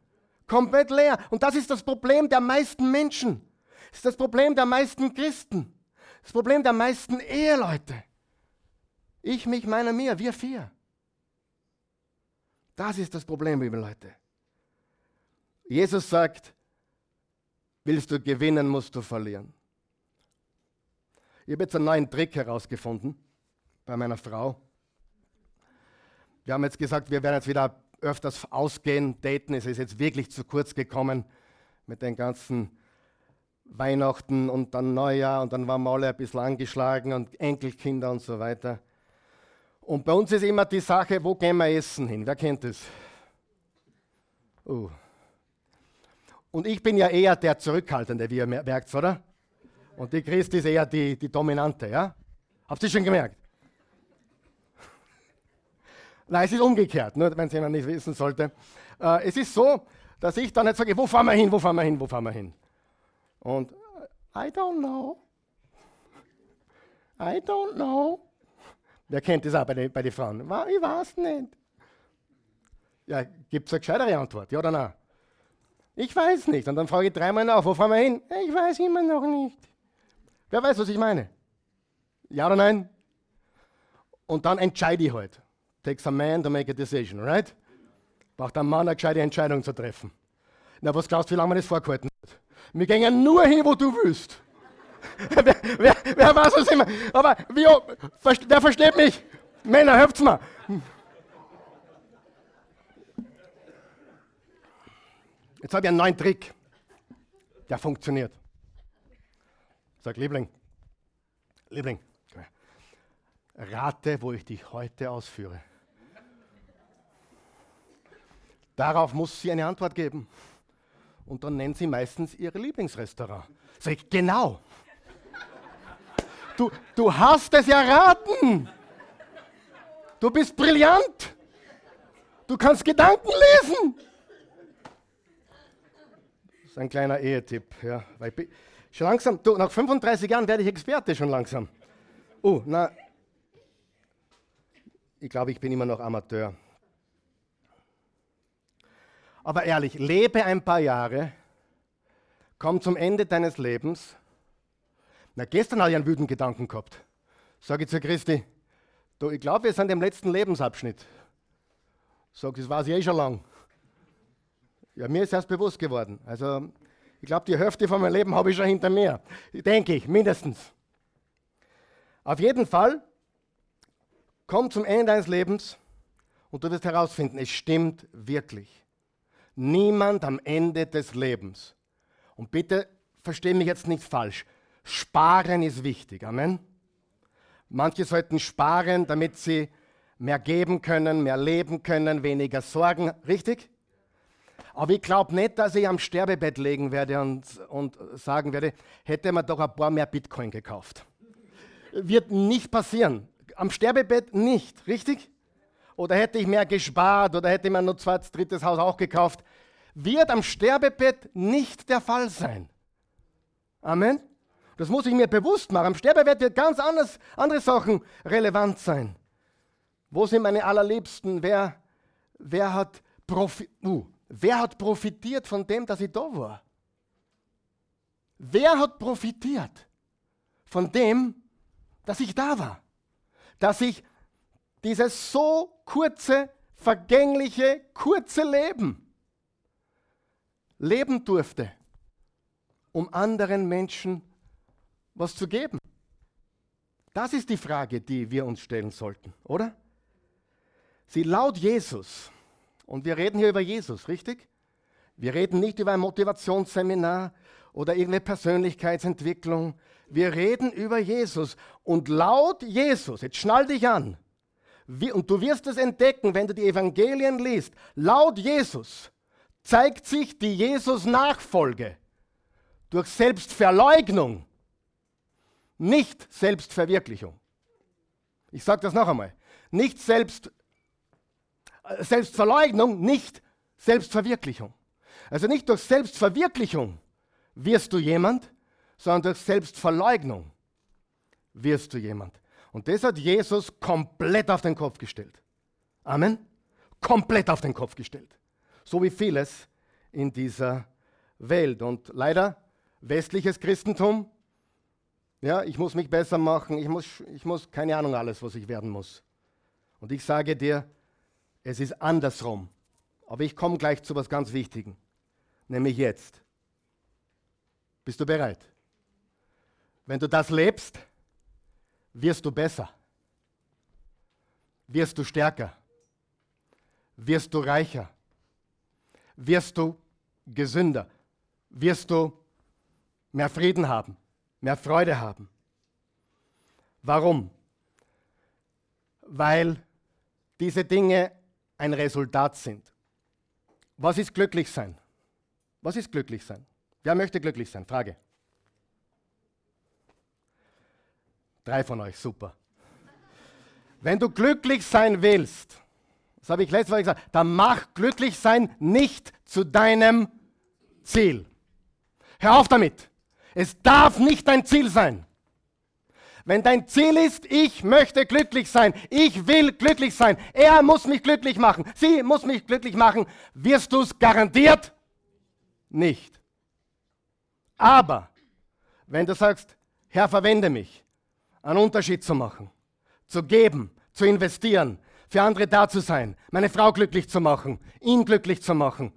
Komplett leer. Und das ist das Problem der meisten Menschen. Das ist das Problem der meisten Christen. Das Problem der meisten Eheleute. Ich, mich, meiner, mir, wir vier. Das ist das Problem, liebe Leute. Jesus sagt, willst du gewinnen, musst du verlieren. Ich habe jetzt einen neuen Trick herausgefunden bei meiner Frau. Wir haben jetzt gesagt, wir werden jetzt wieder öfters ausgehen, daten. Es ist jetzt wirklich zu kurz gekommen mit den ganzen Weihnachten und dann Neujahr und dann waren wir alle ein bisschen angeschlagen und Enkelkinder und so weiter. Und bei uns ist immer die Sache, wo gehen wir essen hin? Wer kennt das? Uh. Und ich bin ja eher der Zurückhaltende, wie ihr merkt, oder? Und die Christi ist eher die, die Dominante, ja? Habt ihr schon gemerkt? Nein, es ist umgekehrt, nur wenn es jemand nicht wissen sollte. Äh, es ist so, dass ich dann nicht sage, wo fahren wir hin, wo fahren wir hin, wo fahren wir hin? Und I don't know. I don't know. Wer kennt das auch bei den, bei den Frauen? Ich weiß nicht. Ja, gibt es eine gescheitere Antwort, ja oder nein? Ich weiß nicht. Und dann frage ich dreimal nach, wo fahren wir hin? Ich weiß immer noch nicht. Wer weiß, was ich meine? Ja oder nein? Und dann entscheide ich halt. Takes a man to make a decision, right? Braucht ein Mann eine gescheite Entscheidung zu treffen. Na, was glaubst du, wie lange wir das vorgehalten hat? Wir gehen nur hin, wo du willst. *laughs* wer, wer, wer weiß, was immer. Aber wie, wer versteht mich? Männer, helft's mir. Jetzt habe ich einen neuen Trick. Der funktioniert. Sag, Liebling, Liebling, rate, wo ich dich heute ausführe. Darauf muss sie eine Antwort geben. Und dann nennt sie meistens ihr Lieblingsrestaurant. Sag ich, genau. Du, du hast es erraten. Du bist brillant. Du kannst Gedanken lesen. Das ist ein kleiner Ehetipp. Ja. Schon langsam, du, nach 35 Jahren werde ich Experte schon langsam. Oh, na, ich glaube, ich bin immer noch Amateur. Aber ehrlich, lebe ein paar Jahre, komm zum Ende deines Lebens na, gestern hatte ich einen wütenden Gedanken gehabt. Sage ich zu Christi, du, ich glaube, wir sind im letzten Lebensabschnitt. Sag, das weiß ich eh schon lang. Ja, mir ist erst bewusst geworden. Also, ich glaube, die Hälfte von meinem Leben habe ich schon hinter mir. Denke ich, mindestens. Auf jeden Fall, komm zum Ende deines Lebens und du wirst herausfinden, es stimmt wirklich. Niemand am Ende des Lebens. Und bitte verstehe mich jetzt nicht falsch. Sparen ist wichtig. Amen. Manche sollten sparen, damit sie mehr geben können, mehr leben können, weniger Sorgen. Richtig? Aber ich glaube nicht, dass ich am Sterbebett legen werde und, und sagen werde, hätte man doch ein paar mehr Bitcoin gekauft. Wird nicht passieren. Am Sterbebett nicht, richtig? Oder hätte ich mehr gespart oder hätte man nur zweites, drittes Haus auch gekauft. Wird am Sterbebett nicht der Fall sein. Amen. Das muss ich mir bewusst machen. Am Sterbebett wird ganz anders, andere Sachen relevant sein. Wo sind meine Allerliebsten? Wer, wer, hat profi uh, wer hat profitiert von dem, dass ich da war? Wer hat profitiert von dem, dass ich da war? Dass ich dieses so kurze, vergängliche, kurze Leben leben durfte, um anderen Menschen was zu geben? Das ist die Frage, die wir uns stellen sollten, oder? Sie laut Jesus, und wir reden hier über Jesus, richtig? Wir reden nicht über ein Motivationsseminar oder irgendeine Persönlichkeitsentwicklung. Wir reden über Jesus. Und laut Jesus, jetzt schnall dich an, und du wirst es entdecken, wenn du die Evangelien liest, laut Jesus zeigt sich die Jesus-Nachfolge durch Selbstverleugnung nicht Selbstverwirklichung. Ich sage das noch einmal. Nicht Selbst, äh, Selbstverleugnung, nicht Selbstverwirklichung. Also nicht durch Selbstverwirklichung wirst du jemand, sondern durch Selbstverleugnung wirst du jemand. Und das hat Jesus komplett auf den Kopf gestellt. Amen. Komplett auf den Kopf gestellt. So wie vieles in dieser Welt. Und leider westliches Christentum ja, ich muss mich besser machen, ich muss, ich muss, keine Ahnung alles, was ich werden muss. Und ich sage dir, es ist andersrum. Aber ich komme gleich zu was ganz Wichtigem, nämlich jetzt. Bist du bereit? Wenn du das lebst, wirst du besser, wirst du stärker, wirst du reicher, wirst du gesünder, wirst du mehr Frieden haben, mehr Freude haben. Warum? Weil diese Dinge ein Resultat sind. Was ist glücklich sein? Was ist glücklich sein? Wer möchte glücklich sein? Frage. Drei von euch, super. Wenn du glücklich sein willst, das habe ich letztes Mal gesagt, dann mach glücklich sein nicht zu deinem Ziel. Hör auf damit. Es darf nicht dein Ziel sein. Wenn dein Ziel ist, ich möchte glücklich sein, ich will glücklich sein, er muss mich glücklich machen, sie muss mich glücklich machen, wirst du es garantiert nicht. Aber wenn du sagst, Herr, verwende mich, einen Unterschied zu machen, zu geben, zu investieren, für andere da zu sein, meine Frau glücklich zu machen, ihn glücklich zu machen.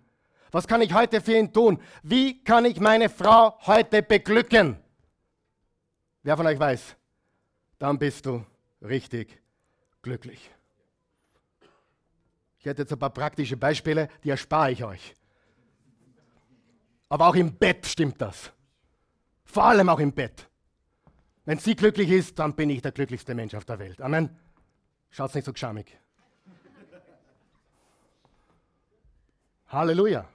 Was kann ich heute für ihn tun? Wie kann ich meine Frau heute beglücken? Wer von euch weiß? dann bist du richtig glücklich. Ich hätte jetzt ein paar praktische Beispiele, die erspare ich euch. Aber auch im Bett stimmt das. Vor allem auch im Bett. Wenn sie glücklich ist, dann bin ich der glücklichste Mensch auf der Welt. Amen. Schaut's nicht so geschamig. Halleluja.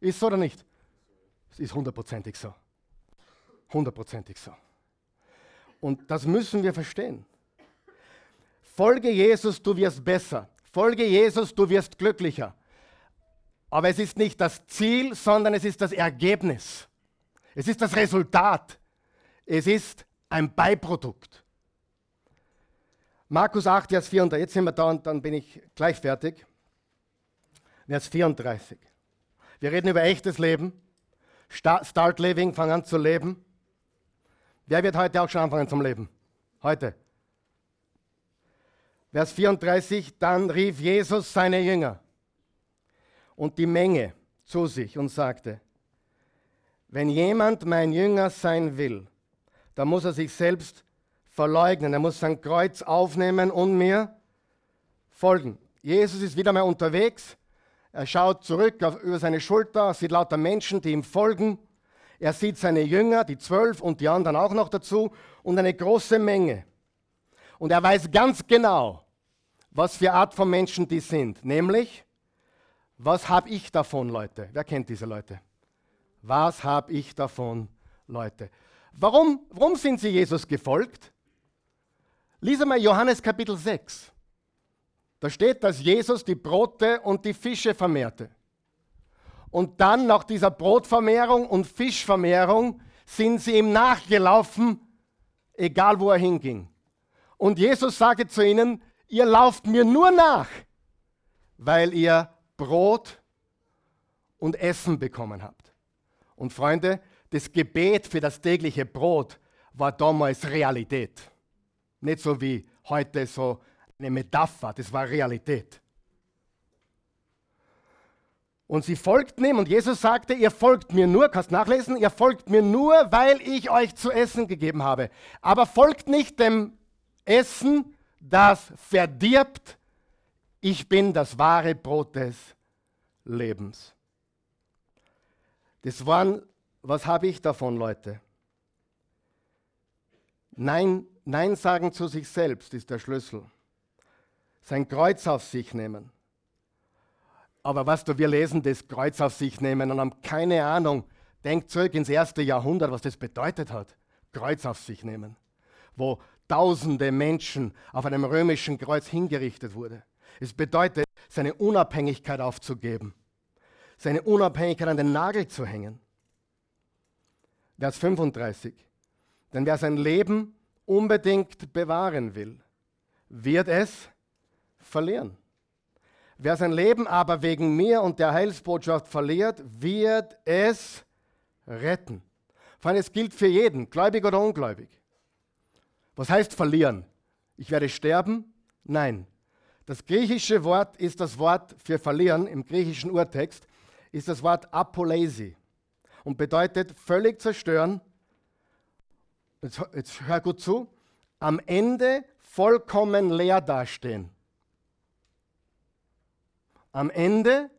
Ist so oder nicht? Es ist hundertprozentig so. Hundertprozentig so. Und das müssen wir verstehen. Folge Jesus, du wirst besser. Folge Jesus, du wirst glücklicher. Aber es ist nicht das Ziel, sondern es ist das Ergebnis. Es ist das Resultat. Es ist ein Beiprodukt. Markus 8, Vers 34. Jetzt sind wir da und dann bin ich gleich fertig. Vers 34. Wir reden über echtes Leben. Start living, fang an zu leben. Wer wird heute auch schon anfangen zum Leben? Heute. Vers 34, dann rief Jesus seine Jünger und die Menge zu sich und sagte, wenn jemand mein Jünger sein will, dann muss er sich selbst verleugnen, er muss sein Kreuz aufnehmen und mir folgen. Jesus ist wieder mal unterwegs, er schaut zurück auf, über seine Schulter, sieht lauter Menschen, die ihm folgen er sieht seine Jünger, die zwölf und die anderen auch noch dazu und eine große Menge. Und er weiß ganz genau, was für Art von Menschen die sind. Nämlich, was habe ich davon, Leute? Wer kennt diese Leute? Was habe ich davon, Leute? Warum, warum sind sie Jesus gefolgt? Lies einmal Johannes Kapitel 6. Da steht, dass Jesus die Brote und die Fische vermehrte. Und dann nach dieser Brotvermehrung und Fischvermehrung sind sie ihm nachgelaufen, egal wo er hinging. Und Jesus sagte zu ihnen, ihr lauft mir nur nach, weil ihr Brot und Essen bekommen habt. Und Freunde, das Gebet für das tägliche Brot war damals Realität. Nicht so wie heute so eine Metapher, das war Realität. Und sie folgten ihm und Jesus sagte, ihr folgt mir nur, kannst nachlesen, ihr folgt mir nur, weil ich euch zu essen gegeben habe. Aber folgt nicht dem Essen, das verdirbt. Ich bin das wahre Brot des Lebens. Das waren, was habe ich davon, Leute? Nein, Nein sagen zu sich selbst ist der Schlüssel. Sein Kreuz auf sich nehmen aber was du, wir lesen das Kreuz auf sich nehmen und haben keine Ahnung. Denk zurück ins erste Jahrhundert, was das bedeutet hat. Kreuz auf sich nehmen. Wo tausende Menschen auf einem römischen Kreuz hingerichtet wurden. Es bedeutet, seine Unabhängigkeit aufzugeben. Seine Unabhängigkeit an den Nagel zu hängen. Vers 35. Denn wer sein Leben unbedingt bewahren will, wird es verlieren. Wer sein Leben aber wegen mir und der Heilsbotschaft verliert, wird es retten. Vor allem, es gilt für jeden, gläubig oder ungläubig. Was heißt verlieren? Ich werde sterben? Nein. Das griechische Wort ist das Wort für verlieren im griechischen Urtext, ist das Wort apolesi und bedeutet völlig zerstören. Jetzt, jetzt hör gut zu. Am Ende vollkommen leer dastehen am Ende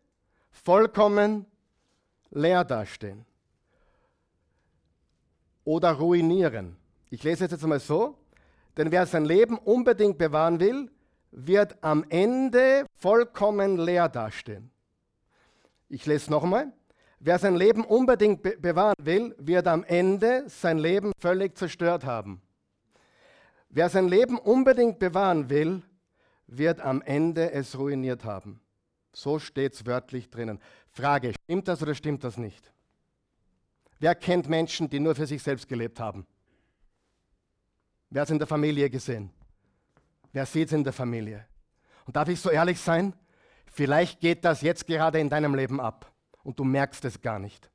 vollkommen leer dastehen. oder ruinieren. Ich lese es jetzt einmal so, denn wer sein Leben unbedingt bewahren will, wird am Ende vollkommen leer dastehen. Ich lese nochmal. Wer sein Leben unbedingt be bewahren will, wird am Ende sein Leben völlig zerstört haben. Wer sein Leben unbedingt bewahren will, wird am Ende es ruiniert haben. So steht es wörtlich drinnen. Frage, stimmt das oder stimmt das nicht? Wer kennt Menschen, die nur für sich selbst gelebt haben? Wer hat es in der Familie gesehen? Wer sieht es in der Familie? Und darf ich so ehrlich sein? Vielleicht geht das jetzt gerade in deinem Leben ab und du merkst es gar nicht.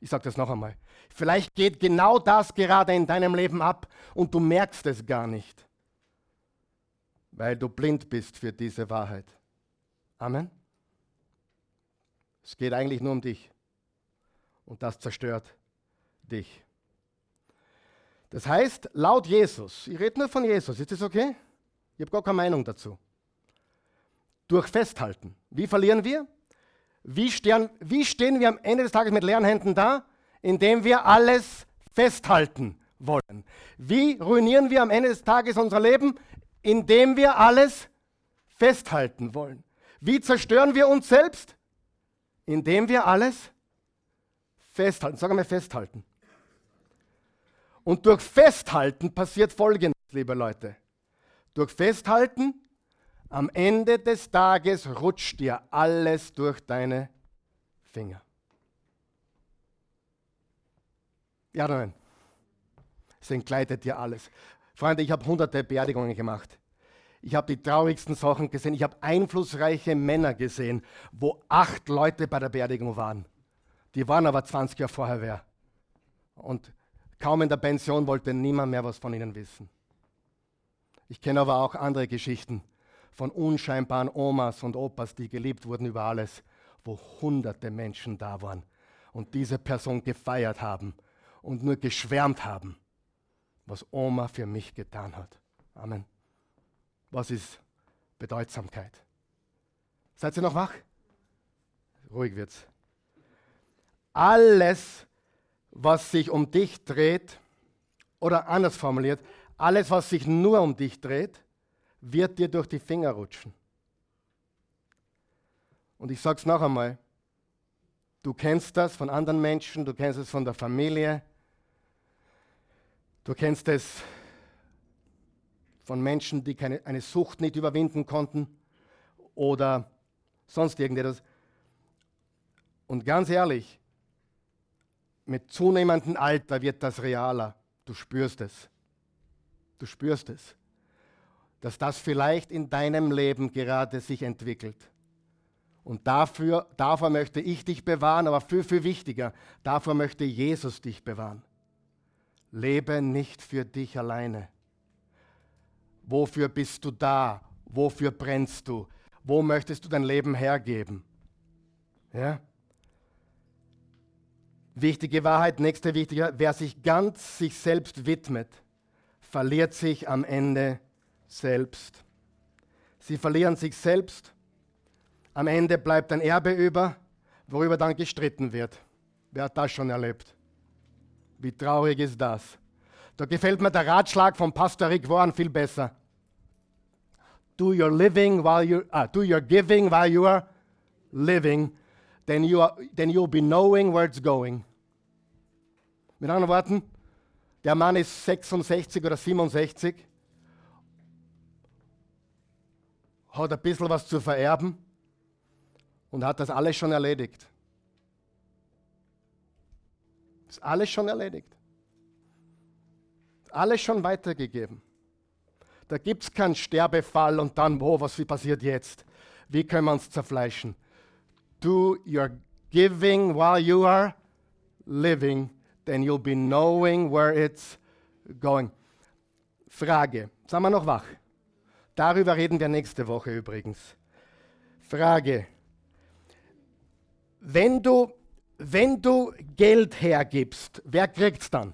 Ich sage das noch einmal. Vielleicht geht genau das gerade in deinem Leben ab und du merkst es gar nicht, weil du blind bist für diese Wahrheit. Amen. Es geht eigentlich nur um dich und das zerstört dich. Das heißt, laut Jesus, ich rede nur von Jesus, ist das okay? Ich habe gar keine Meinung dazu. Durch Festhalten. Wie verlieren wir? Wie, stehen, wie stehen wir am Ende des Tages mit leeren Händen da? Indem wir alles festhalten wollen. Wie ruinieren wir am Ende des Tages unser Leben? Indem wir alles festhalten wollen. Wie zerstören wir uns selbst? Indem wir alles festhalten. Sag mal festhalten. Und durch Festhalten passiert Folgendes, liebe Leute. Durch Festhalten, am Ende des Tages rutscht dir alles durch deine Finger. Ja nein? Es entgleitet dir alles. Freunde, ich habe hunderte Beerdigungen gemacht. Ich habe die traurigsten Sachen gesehen. Ich habe einflussreiche Männer gesehen, wo acht Leute bei der Beerdigung waren. Die waren aber 20 Jahre vorher wer. Und Kaum in der Pension wollte niemand mehr was von ihnen wissen. Ich kenne aber auch andere Geschichten von unscheinbaren Omas und Opas, die geliebt wurden über alles, wo hunderte Menschen da waren und diese Person gefeiert haben und nur geschwärmt haben, was Oma für mich getan hat. Amen. Was ist Bedeutsamkeit? Seid ihr noch wach? Ruhig wird's. Alles was sich um dich dreht, oder anders formuliert, alles, was sich nur um dich dreht, wird dir durch die Finger rutschen. Und ich sage es noch einmal, du kennst das von anderen Menschen, du kennst es von der Familie, du kennst es von Menschen, die keine, eine Sucht nicht überwinden konnten oder sonst irgendetwas. Und ganz ehrlich, mit zunehmendem Alter wird das realer. Du spürst es. Du spürst es. Dass das vielleicht in deinem Leben gerade sich entwickelt. Und dafür, davor möchte ich dich bewahren, aber viel, viel wichtiger, davor möchte Jesus dich bewahren. Lebe nicht für dich alleine. Wofür bist du da? Wofür brennst du? Wo möchtest du dein Leben hergeben? Ja? Wichtige Wahrheit, nächste wichtige, wer sich ganz sich selbst widmet, verliert sich am Ende selbst. Sie verlieren sich selbst. Am Ende bleibt ein Erbe über, worüber dann gestritten wird. Wer hat das schon erlebt? Wie traurig ist das? Da gefällt mir der Ratschlag von Pastor Rick Warren viel besser. Do your living while you uh, do your giving while you are living then, you are, then you'll be knowing where it's going. Mit anderen Worten, der Mann ist 66 oder 67, hat ein bisschen was zu vererben und hat das alles schon erledigt. Ist alles schon erledigt. Alles schon weitergegeben. Da gibt es keinen Sterbefall und dann, wo, was passiert jetzt? Wie können wir uns zerfleischen? do your giving while you are living, then you'll be knowing where it's going. Frage, sind wir noch wach? Darüber reden wir nächste Woche übrigens. Frage, wenn du, wenn du Geld hergibst, wer kriegt es dann?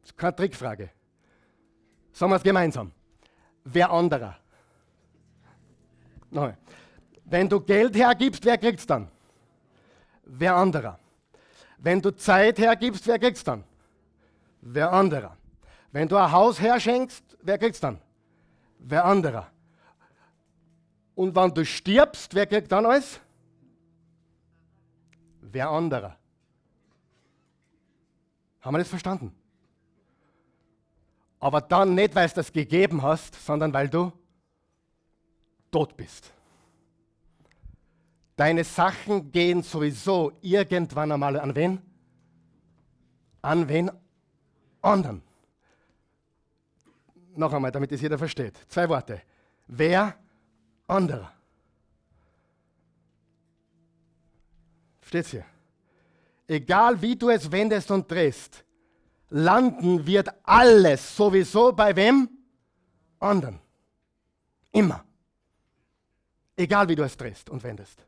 Das ist keine Trickfrage. Sagen wir es gemeinsam. Wer anderer? Nein. Wenn du Geld hergibst, wer kriegt es dann? Wer anderer. Wenn du Zeit hergibst, wer kriegt's dann? Wer anderer. Wenn du ein Haus herschenkst, wer kriegt's dann? Wer anderer. Und wenn du stirbst, wer kriegt dann alles? Wer anderer. Haben wir das verstanden? Aber dann nicht, weil du das gegeben hast, sondern weil du tot bist. Deine Sachen gehen sowieso irgendwann einmal an wen? An wen anderen. Noch einmal, damit es jeder versteht. Zwei Worte. Wer anderer. Steht's hier? Egal wie du es wendest und drehst, landen wird alles sowieso bei wem? Anderen. Immer. Egal wie du es drehst und wendest.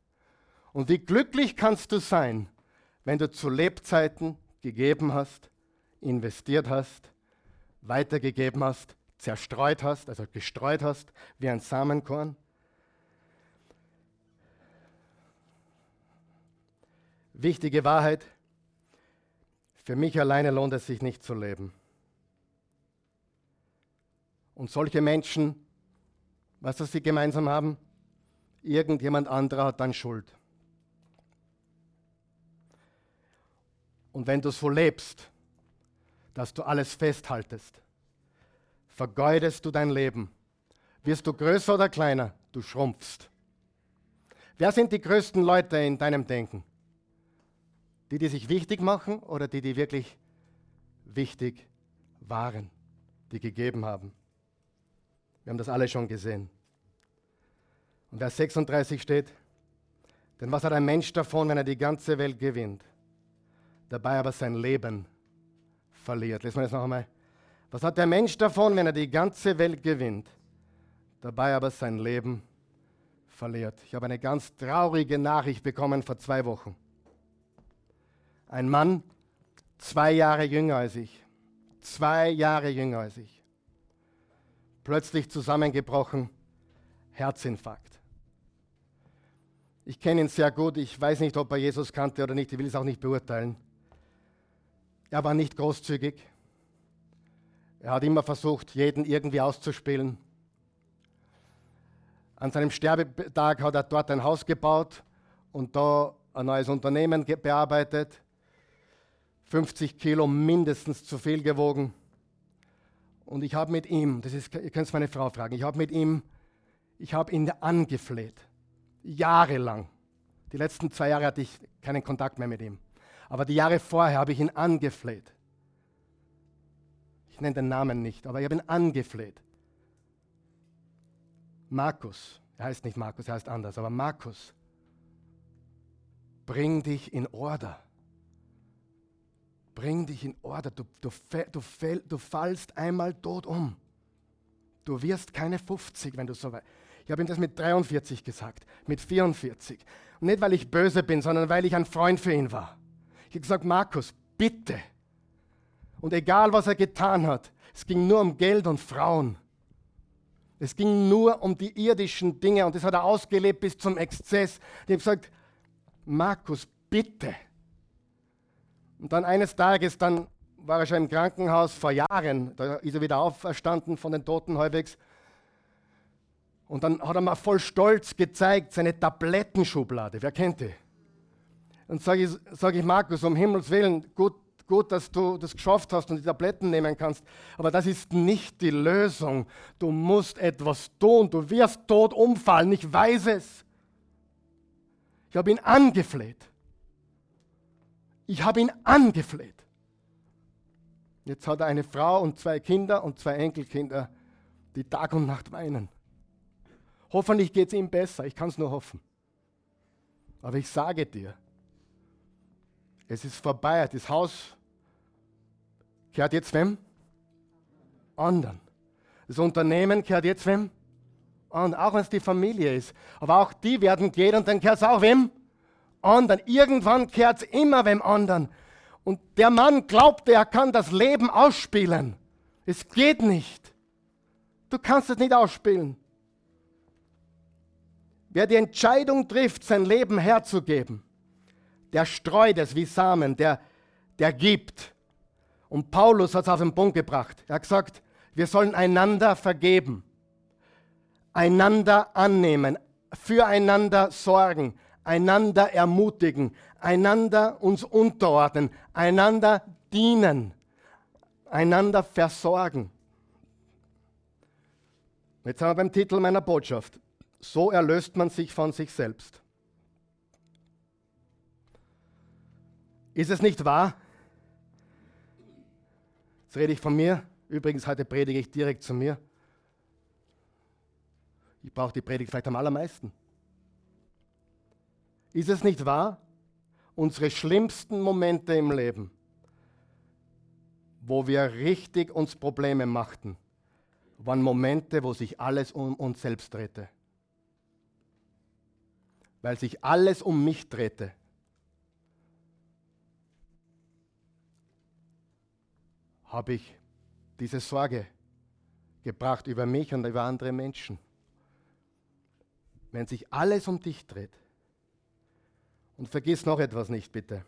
Und wie glücklich kannst du sein, wenn du zu Lebzeiten gegeben hast, investiert hast, weitergegeben hast, zerstreut hast, also gestreut hast, wie ein Samenkorn. Wichtige Wahrheit, für mich alleine lohnt es sich nicht zu leben. Und solche Menschen, was sie gemeinsam haben? Irgendjemand anderer hat dann Schuld. Und wenn du so lebst, dass du alles festhaltest, vergeudest du dein Leben. Wirst du größer oder kleiner? Du schrumpfst. Wer sind die größten Leute in deinem Denken? Die, die sich wichtig machen oder die, die wirklich wichtig waren, die gegeben haben? Wir haben das alle schon gesehen. Und Vers 36 steht, denn was hat ein Mensch davon, wenn er die ganze Welt gewinnt, dabei aber sein Leben verliert? Lesen wir das noch einmal. Was hat der Mensch davon, wenn er die ganze Welt gewinnt, dabei aber sein Leben verliert? Ich habe eine ganz traurige Nachricht bekommen vor zwei Wochen. Ein Mann, zwei Jahre jünger als ich, zwei Jahre jünger als ich, plötzlich zusammengebrochen, Herzinfarkt. Ich kenne ihn sehr gut, ich weiß nicht, ob er Jesus kannte oder nicht, ich will es auch nicht beurteilen. Er war nicht großzügig. Er hat immer versucht, jeden irgendwie auszuspielen. An seinem Sterbetag hat er dort ein Haus gebaut und da ein neues Unternehmen bearbeitet. 50 Kilo mindestens zu viel gewogen. Und ich habe mit ihm, das ist, ihr könnt es meine Frau fragen, ich habe mit ihm, ich habe ihn angefleht. Jahrelang. Die letzten zwei Jahre hatte ich keinen Kontakt mehr mit ihm. Aber die Jahre vorher habe ich ihn angefleht. Ich nenne den Namen nicht, aber ich habe ihn angefleht. Markus, er heißt nicht Markus, er heißt anders, aber Markus, bring dich in Order. Bring dich in Order. Du, du, du, du fallst einmal tot um. Du wirst keine 50, wenn du so weit. Ich habe ihm das mit 43 gesagt, mit 44. Und nicht, weil ich böse bin, sondern weil ich ein Freund für ihn war. Ich habe gesagt, Markus, bitte. Und egal, was er getan hat, es ging nur um Geld und Frauen. Es ging nur um die irdischen Dinge und das hat er ausgelebt bis zum Exzess. Ich habe gesagt, Markus, bitte. Und dann eines Tages, dann war er schon im Krankenhaus vor Jahren, da ist er wieder auferstanden von den Toten halbwegs. Und dann hat er mir voll stolz gezeigt, seine Tablettenschublade. Wer kennt die? Und sage ich, sag ich, Markus, um Himmels Willen, gut, gut, dass du das geschafft hast und die Tabletten nehmen kannst. Aber das ist nicht die Lösung. Du musst etwas tun. Du wirst tot umfallen. Ich weiß es. Ich habe ihn angefleht. Ich habe ihn angefleht. Jetzt hat er eine Frau und zwei Kinder und zwei Enkelkinder, die Tag und Nacht weinen. Hoffentlich geht es ihm besser, ich kann es nur hoffen. Aber ich sage dir, es ist vorbei, das Haus gehört jetzt wem? Anderen. Das Unternehmen gehört jetzt wem? Und auch wenn es die Familie ist. Aber auch die werden gehen und dann gehört es auch wem? Anderen. Irgendwann gehört es immer wem anderen. Und der Mann glaubte, er kann das Leben ausspielen. Es geht nicht. Du kannst es nicht ausspielen. Wer die Entscheidung trifft, sein Leben herzugeben, der streut es wie Samen, der, der gibt. Und Paulus hat es auf den Punkt gebracht. Er hat gesagt, wir sollen einander vergeben, einander annehmen, füreinander sorgen, einander ermutigen, einander uns unterordnen, einander dienen, einander versorgen. Jetzt haben wir beim Titel meiner Botschaft. So erlöst man sich von sich selbst. Ist es nicht wahr? Jetzt rede ich von mir. Übrigens, heute predige ich direkt zu mir. Ich brauche die Predigt vielleicht am allermeisten. Ist es nicht wahr? Unsere schlimmsten Momente im Leben, wo wir richtig uns Probleme machten, waren Momente, wo sich alles um uns selbst drehte. Weil sich alles um mich drehte. Habe ich diese Sorge gebracht über mich und über andere Menschen. Wenn sich alles um dich dreht. Und vergiss noch etwas nicht, bitte.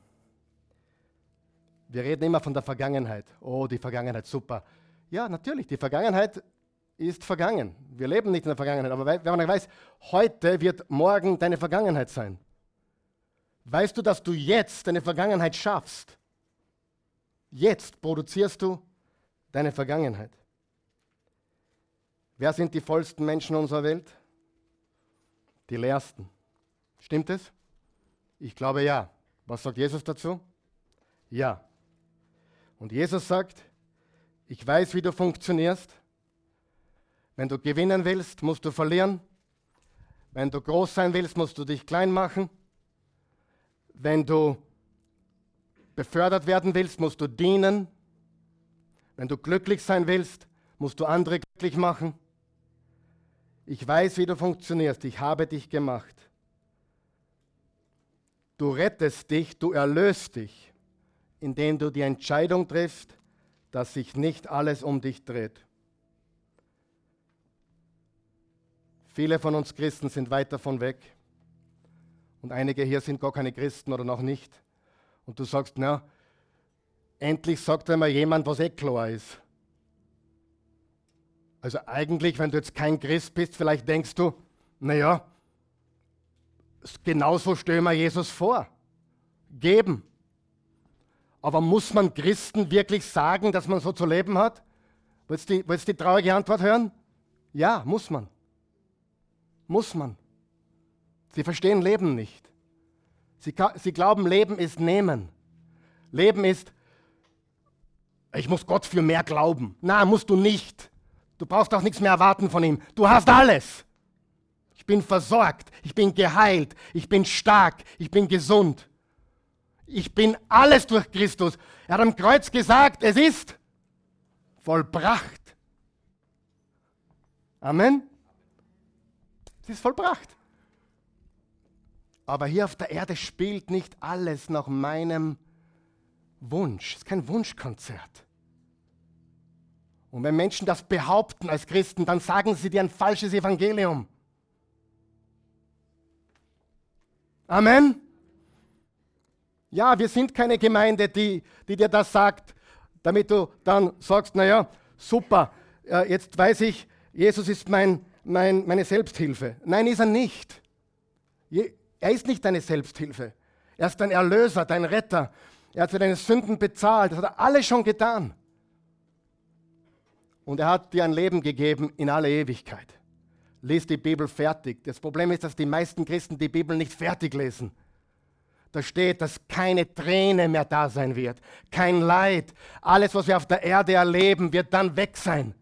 Wir reden immer von der Vergangenheit. Oh, die Vergangenheit, super. Ja, natürlich, die Vergangenheit ist vergangen. Wir leben nicht in der Vergangenheit, aber wenn man weiß, heute wird morgen deine Vergangenheit sein. Weißt du, dass du jetzt deine Vergangenheit schaffst? Jetzt produzierst du deine Vergangenheit. Wer sind die vollsten Menschen unserer Welt? Die leersten. Stimmt es? Ich glaube ja. Was sagt Jesus dazu? Ja. Und Jesus sagt, ich weiß, wie du funktionierst. Wenn du gewinnen willst, musst du verlieren. Wenn du groß sein willst, musst du dich klein machen. Wenn du befördert werden willst, musst du dienen. Wenn du glücklich sein willst, musst du andere glücklich machen. Ich weiß, wie du funktionierst. Ich habe dich gemacht. Du rettest dich, du erlöst dich, indem du die Entscheidung triffst, dass sich nicht alles um dich dreht. Viele von uns Christen sind weit davon weg. Und einige hier sind gar keine Christen oder noch nicht. Und du sagst, na, endlich sagt einmal jemand, was eh klar ist. Also eigentlich, wenn du jetzt kein Christ bist, vielleicht denkst du, naja, genauso stellen wir Jesus vor. Geben. Aber muss man Christen wirklich sagen, dass man so zu leben hat? Willst du die, willst die traurige Antwort hören? Ja, muss man. Muss man. Sie verstehen Leben nicht. Sie, sie glauben, Leben ist nehmen. Leben ist, ich muss Gott für mehr glauben. Na, musst du nicht. Du brauchst auch nichts mehr erwarten von ihm. Du hast alles. Ich bin versorgt, ich bin geheilt, ich bin stark, ich bin gesund. Ich bin alles durch Christus. Er hat am Kreuz gesagt, es ist vollbracht. Amen. Es ist vollbracht. Aber hier auf der Erde spielt nicht alles nach meinem Wunsch. Es ist kein Wunschkonzert. Und wenn Menschen das behaupten als Christen, dann sagen sie dir ein falsches Evangelium. Amen. Ja, wir sind keine Gemeinde, die, die dir das sagt, damit du dann sagst, naja, super, äh, jetzt weiß ich, Jesus ist mein, mein, meine Selbsthilfe. Nein, ist er nicht. Er ist nicht deine Selbsthilfe. Er ist dein Erlöser, dein Retter. Er hat für deine Sünden bezahlt. Das hat er alles schon getan. Und er hat dir ein Leben gegeben in alle Ewigkeit. Lies die Bibel fertig. Das Problem ist, dass die meisten Christen die Bibel nicht fertig lesen. Da steht, dass keine Träne mehr da sein wird, kein Leid. Alles, was wir auf der Erde erleben, wird dann weg sein.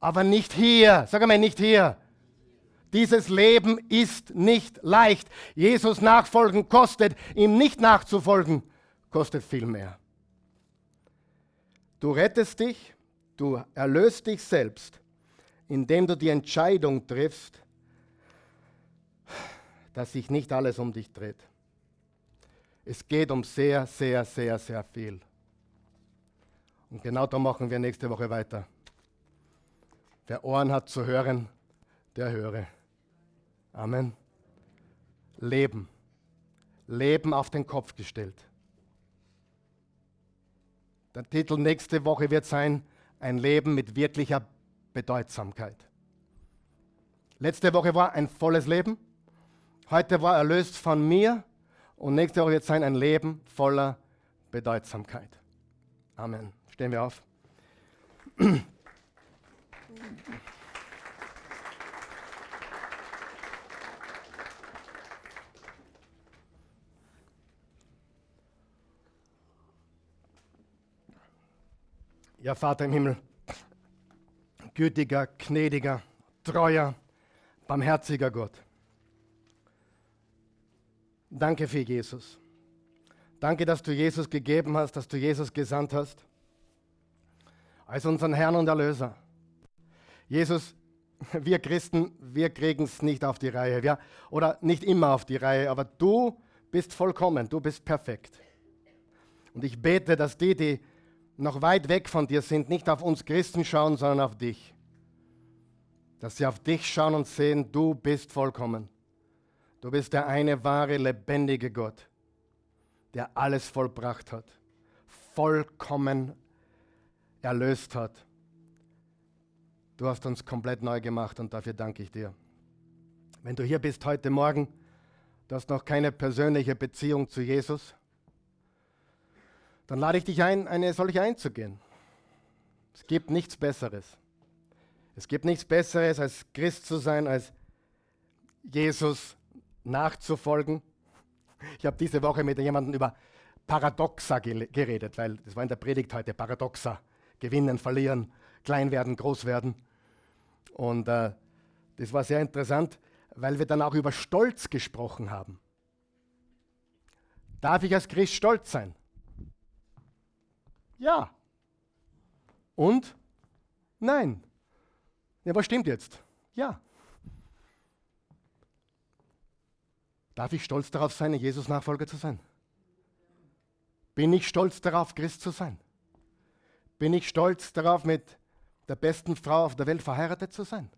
Aber nicht hier. Sag einmal, nicht hier. Dieses Leben ist nicht leicht. Jesus nachfolgen kostet, ihm nicht nachzufolgen kostet viel mehr. Du rettest dich, du erlöst dich selbst, indem du die Entscheidung triffst, dass sich nicht alles um dich dreht. Es geht um sehr, sehr, sehr, sehr viel. Und genau da machen wir nächste Woche weiter. Wer Ohren hat zu hören, der höre. Amen. Leben. Leben auf den Kopf gestellt. Der Titel nächste Woche wird sein, ein Leben mit wirklicher Bedeutsamkeit. Letzte Woche war ein volles Leben. Heute war erlöst von mir. Und nächste Woche wird sein ein Leben voller Bedeutsamkeit. Amen. Stehen wir auf. *clears throat* Ja, Vater im Himmel, gütiger, gnädiger, treuer, barmherziger Gott. Danke für Jesus. Danke, dass du Jesus gegeben hast, dass du Jesus gesandt hast als unseren Herrn und Erlöser. Jesus, wir Christen, wir kriegen es nicht auf die Reihe. Wir, oder nicht immer auf die Reihe, aber du bist vollkommen, du bist perfekt. Und ich bete, dass die, die noch weit weg von dir sind, nicht auf uns Christen schauen, sondern auf dich. Dass sie auf dich schauen und sehen, du bist vollkommen. Du bist der eine wahre, lebendige Gott, der alles vollbracht hat, vollkommen erlöst hat. Du hast uns komplett neu gemacht und dafür danke ich dir. Wenn du hier bist heute Morgen, du hast noch keine persönliche Beziehung zu Jesus, dann lade ich dich ein, eine solche einzugehen. Es gibt nichts Besseres. Es gibt nichts Besseres, als Christ zu sein, als Jesus nachzufolgen. Ich habe diese Woche mit jemandem über Paradoxa geredet, weil das war in der Predigt heute, Paradoxa. Gewinnen, verlieren, klein werden, groß werden. Und äh, das war sehr interessant, weil wir dann auch über Stolz gesprochen haben. Darf ich als Christ stolz sein? Ja. Und? Nein. Ja, was stimmt jetzt? Ja. Darf ich stolz darauf sein, ein Jesus-Nachfolger zu sein? Bin ich stolz darauf, Christ zu sein? Bin ich stolz darauf, mit der besten Frau auf der Welt verheiratet zu sein?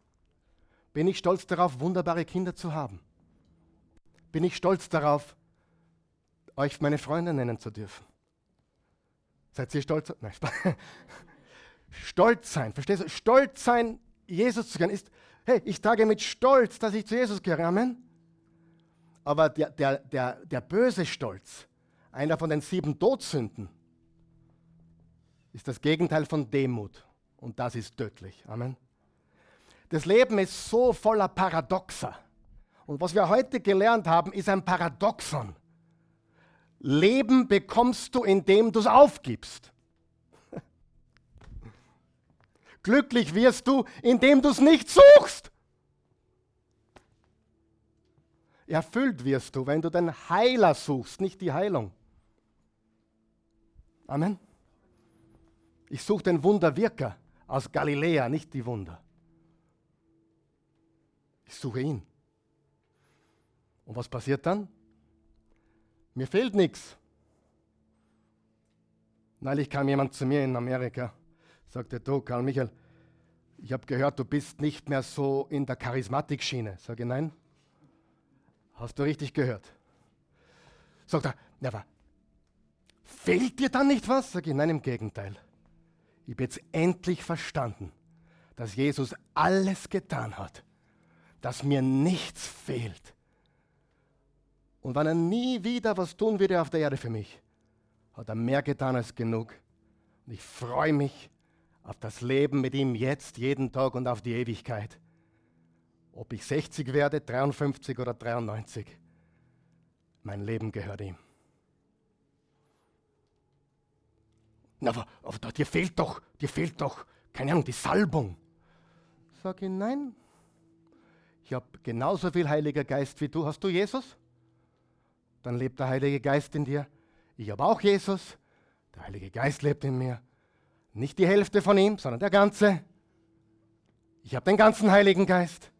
Bin ich stolz darauf, wunderbare Kinder zu haben? Bin ich stolz darauf, euch meine Freunde nennen zu dürfen? Seid ihr stolz? Nein, *laughs* stolz sein, verstehst du? Stolz sein, Jesus zu gehören, ist, hey, ich trage mit Stolz, dass ich zu Jesus gehöre. Amen. Aber der, der, der, der böse Stolz, einer von den sieben Todsünden, ist das Gegenteil von Demut. Und das ist tödlich. Amen. Das Leben ist so voller Paradoxer. Und was wir heute gelernt haben, ist ein Paradoxon. Leben bekommst du, indem du es aufgibst. *laughs* Glücklich wirst du, indem du es nicht suchst. Erfüllt wirst du, wenn du den Heiler suchst, nicht die Heilung. Amen. Ich suche den Wunderwirker aus Galiläa, nicht die Wunder. Ich suche ihn. Und was passiert dann? Mir fehlt nichts. Neulich kam jemand zu mir in Amerika, sagte, du, Karl Michael, ich habe gehört, du bist nicht mehr so in der Charismatik-Schiene. Sage nein. Hast du richtig gehört? Sagt er, aber fehlt dir dann nicht was? Sage ich, nein, im Gegenteil. Ich habe jetzt endlich verstanden, dass Jesus alles getan hat, dass mir nichts fehlt. Und wenn er nie wieder was tun würde auf der Erde für mich, hat er mehr getan als genug. Und ich freue mich auf das Leben mit ihm jetzt, jeden Tag und auf die Ewigkeit. Ob ich 60 werde, 53 oder 93, mein Leben gehört ihm. Na, aber, aber dir fehlt doch, dir fehlt doch, keine Ahnung, die Salbung. Sag ich, nein. Ich habe genauso viel Heiliger Geist wie du. Hast du Jesus? Dann lebt der Heilige Geist in dir. Ich habe auch Jesus, der Heilige Geist lebt in mir. Nicht die Hälfte von ihm, sondern der ganze. Ich habe den ganzen Heiligen Geist.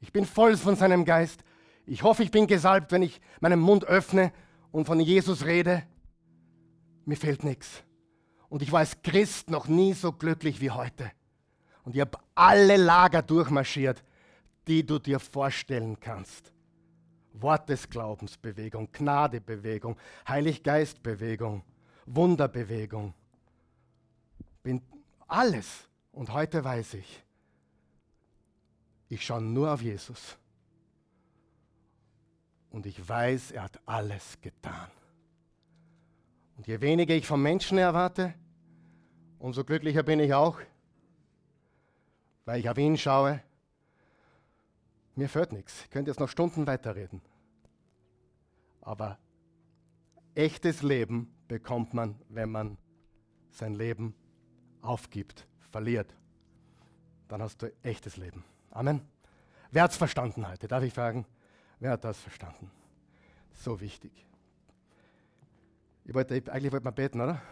Ich bin voll von seinem Geist. Ich hoffe, ich bin gesalbt, wenn ich meinen Mund öffne und von Jesus rede. Mir fehlt nichts. Und ich war als Christ noch nie so glücklich wie heute. Und ich habe alle Lager durchmarschiert, die du dir vorstellen kannst. Wort des Glaubens Bewegung, Gnadebewegung, Heiliggeistbewegung, Wunderbewegung. Bin alles. Und heute weiß ich, ich schaue nur auf Jesus. Und ich weiß, er hat alles getan. Und je weniger ich vom Menschen erwarte, umso glücklicher bin ich auch, weil ich auf ihn schaue. Mir fehlt nichts. Ich könnte jetzt noch Stunden weiterreden. Aber echtes Leben bekommt man, wenn man sein Leben aufgibt, verliert. Dann hast du echtes Leben. Amen. Wer hat es verstanden heute? Darf ich fragen? Wer hat das verstanden? So wichtig. Ich wollte, eigentlich wollte man beten, oder?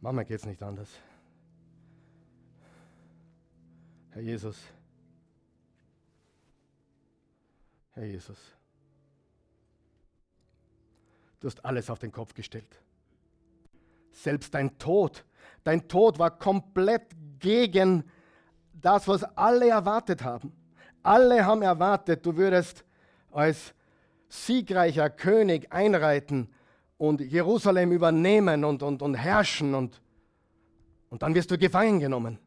Manchmal geht es nicht anders. Herr Jesus. Herr Jesus. Du hast alles auf den Kopf gestellt. Selbst dein Tod, dein Tod war komplett gegen das, was alle erwartet haben. Alle haben erwartet, du würdest als siegreicher König einreiten und Jerusalem übernehmen und, und, und herrschen und, und dann wirst du gefangen genommen,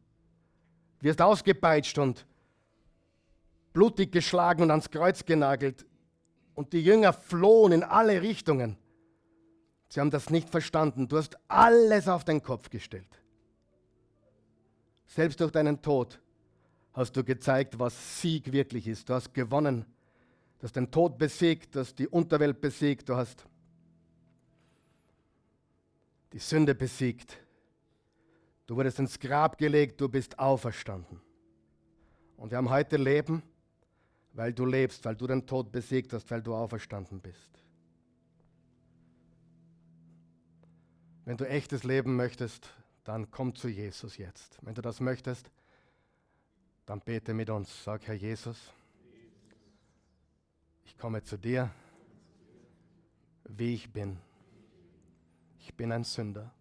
wirst ausgepeitscht und blutig geschlagen und ans Kreuz genagelt. Und die Jünger flohen in alle Richtungen. Sie haben das nicht verstanden. Du hast alles auf den Kopf gestellt. Selbst durch deinen Tod hast du gezeigt, was Sieg wirklich ist. Du hast gewonnen. Du hast den Tod besiegt, du hast die Unterwelt besiegt, du hast die Sünde besiegt. Du wurdest ins Grab gelegt, du bist auferstanden. Und wir haben heute Leben, weil du lebst, weil du den Tod besiegt hast, weil du auferstanden bist. Wenn du echtes Leben möchtest, dann komm zu Jesus jetzt. Wenn du das möchtest, dann bete mit uns. Sag, Herr Jesus, ich komme zu dir, wie ich bin. Ich bin ein Sünder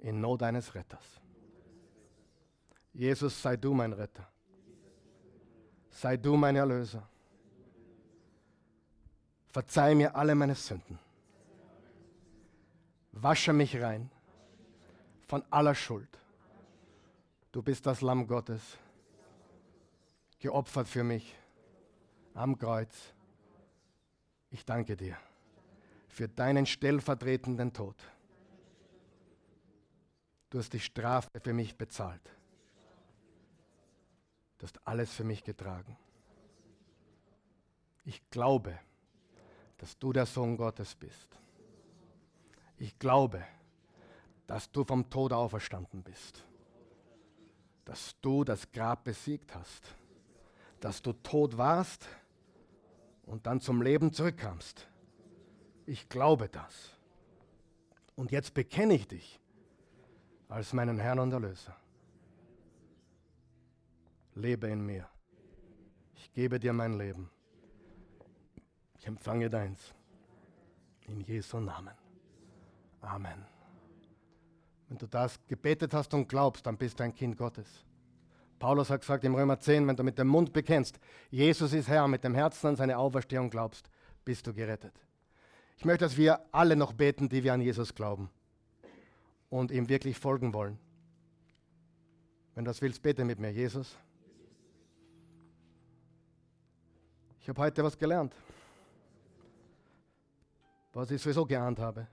in Not deines Retters. Jesus, sei du mein Retter. Sei du mein Erlöser. Verzeih mir alle meine Sünden. Wasche mich rein von aller Schuld. Du bist das Lamm Gottes, geopfert für mich am Kreuz. Ich danke dir für deinen stellvertretenden Tod. Du hast die Strafe für mich bezahlt. Du hast alles für mich getragen. Ich glaube, dass du der Sohn Gottes bist. Ich glaube, dass du vom Tod auferstanden bist dass du das Grab besiegt hast, dass du tot warst und dann zum Leben zurückkamst. Ich glaube das. Und jetzt bekenne ich dich als meinen Herrn und Erlöser. Lebe in mir. Ich gebe dir mein Leben. Ich empfange deins. In Jesu Namen. Amen. Wenn du das gebetet hast und glaubst, dann bist du ein Kind Gottes. Paulus hat gesagt im Römer 10, wenn du mit dem Mund bekennst, Jesus ist Herr, mit dem Herzen an seine Auferstehung glaubst, bist du gerettet. Ich möchte, dass wir alle noch beten, die wir an Jesus glauben und ihm wirklich folgen wollen. Wenn du das willst, bete mit mir, Jesus. Ich habe heute was gelernt, was ich sowieso geahnt habe.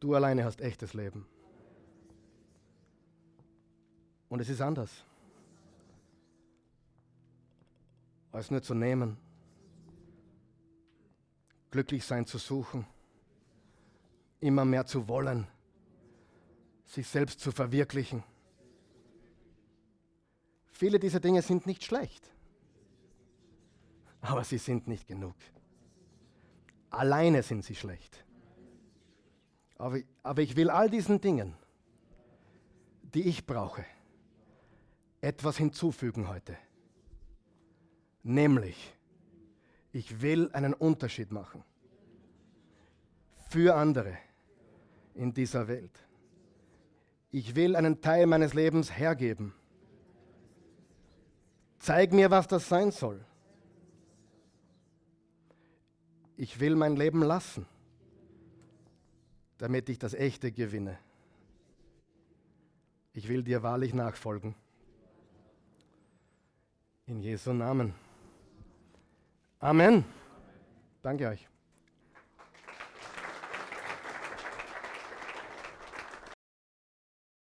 Du alleine hast echtes Leben. Und es ist anders, als nur zu nehmen, glücklich sein zu suchen, immer mehr zu wollen, sich selbst zu verwirklichen. Viele dieser Dinge sind nicht schlecht, aber sie sind nicht genug. Alleine sind sie schlecht. Aber, aber ich will all diesen Dingen, die ich brauche, etwas hinzufügen heute. Nämlich, ich will einen Unterschied machen für andere in dieser Welt. Ich will einen Teil meines Lebens hergeben, Zeig mir, was das sein soll. Ich will mein Leben lassen, damit ich das Echte gewinne. Ich will dir wahrlich nachfolgen. In Jesu Namen. Amen. Danke euch.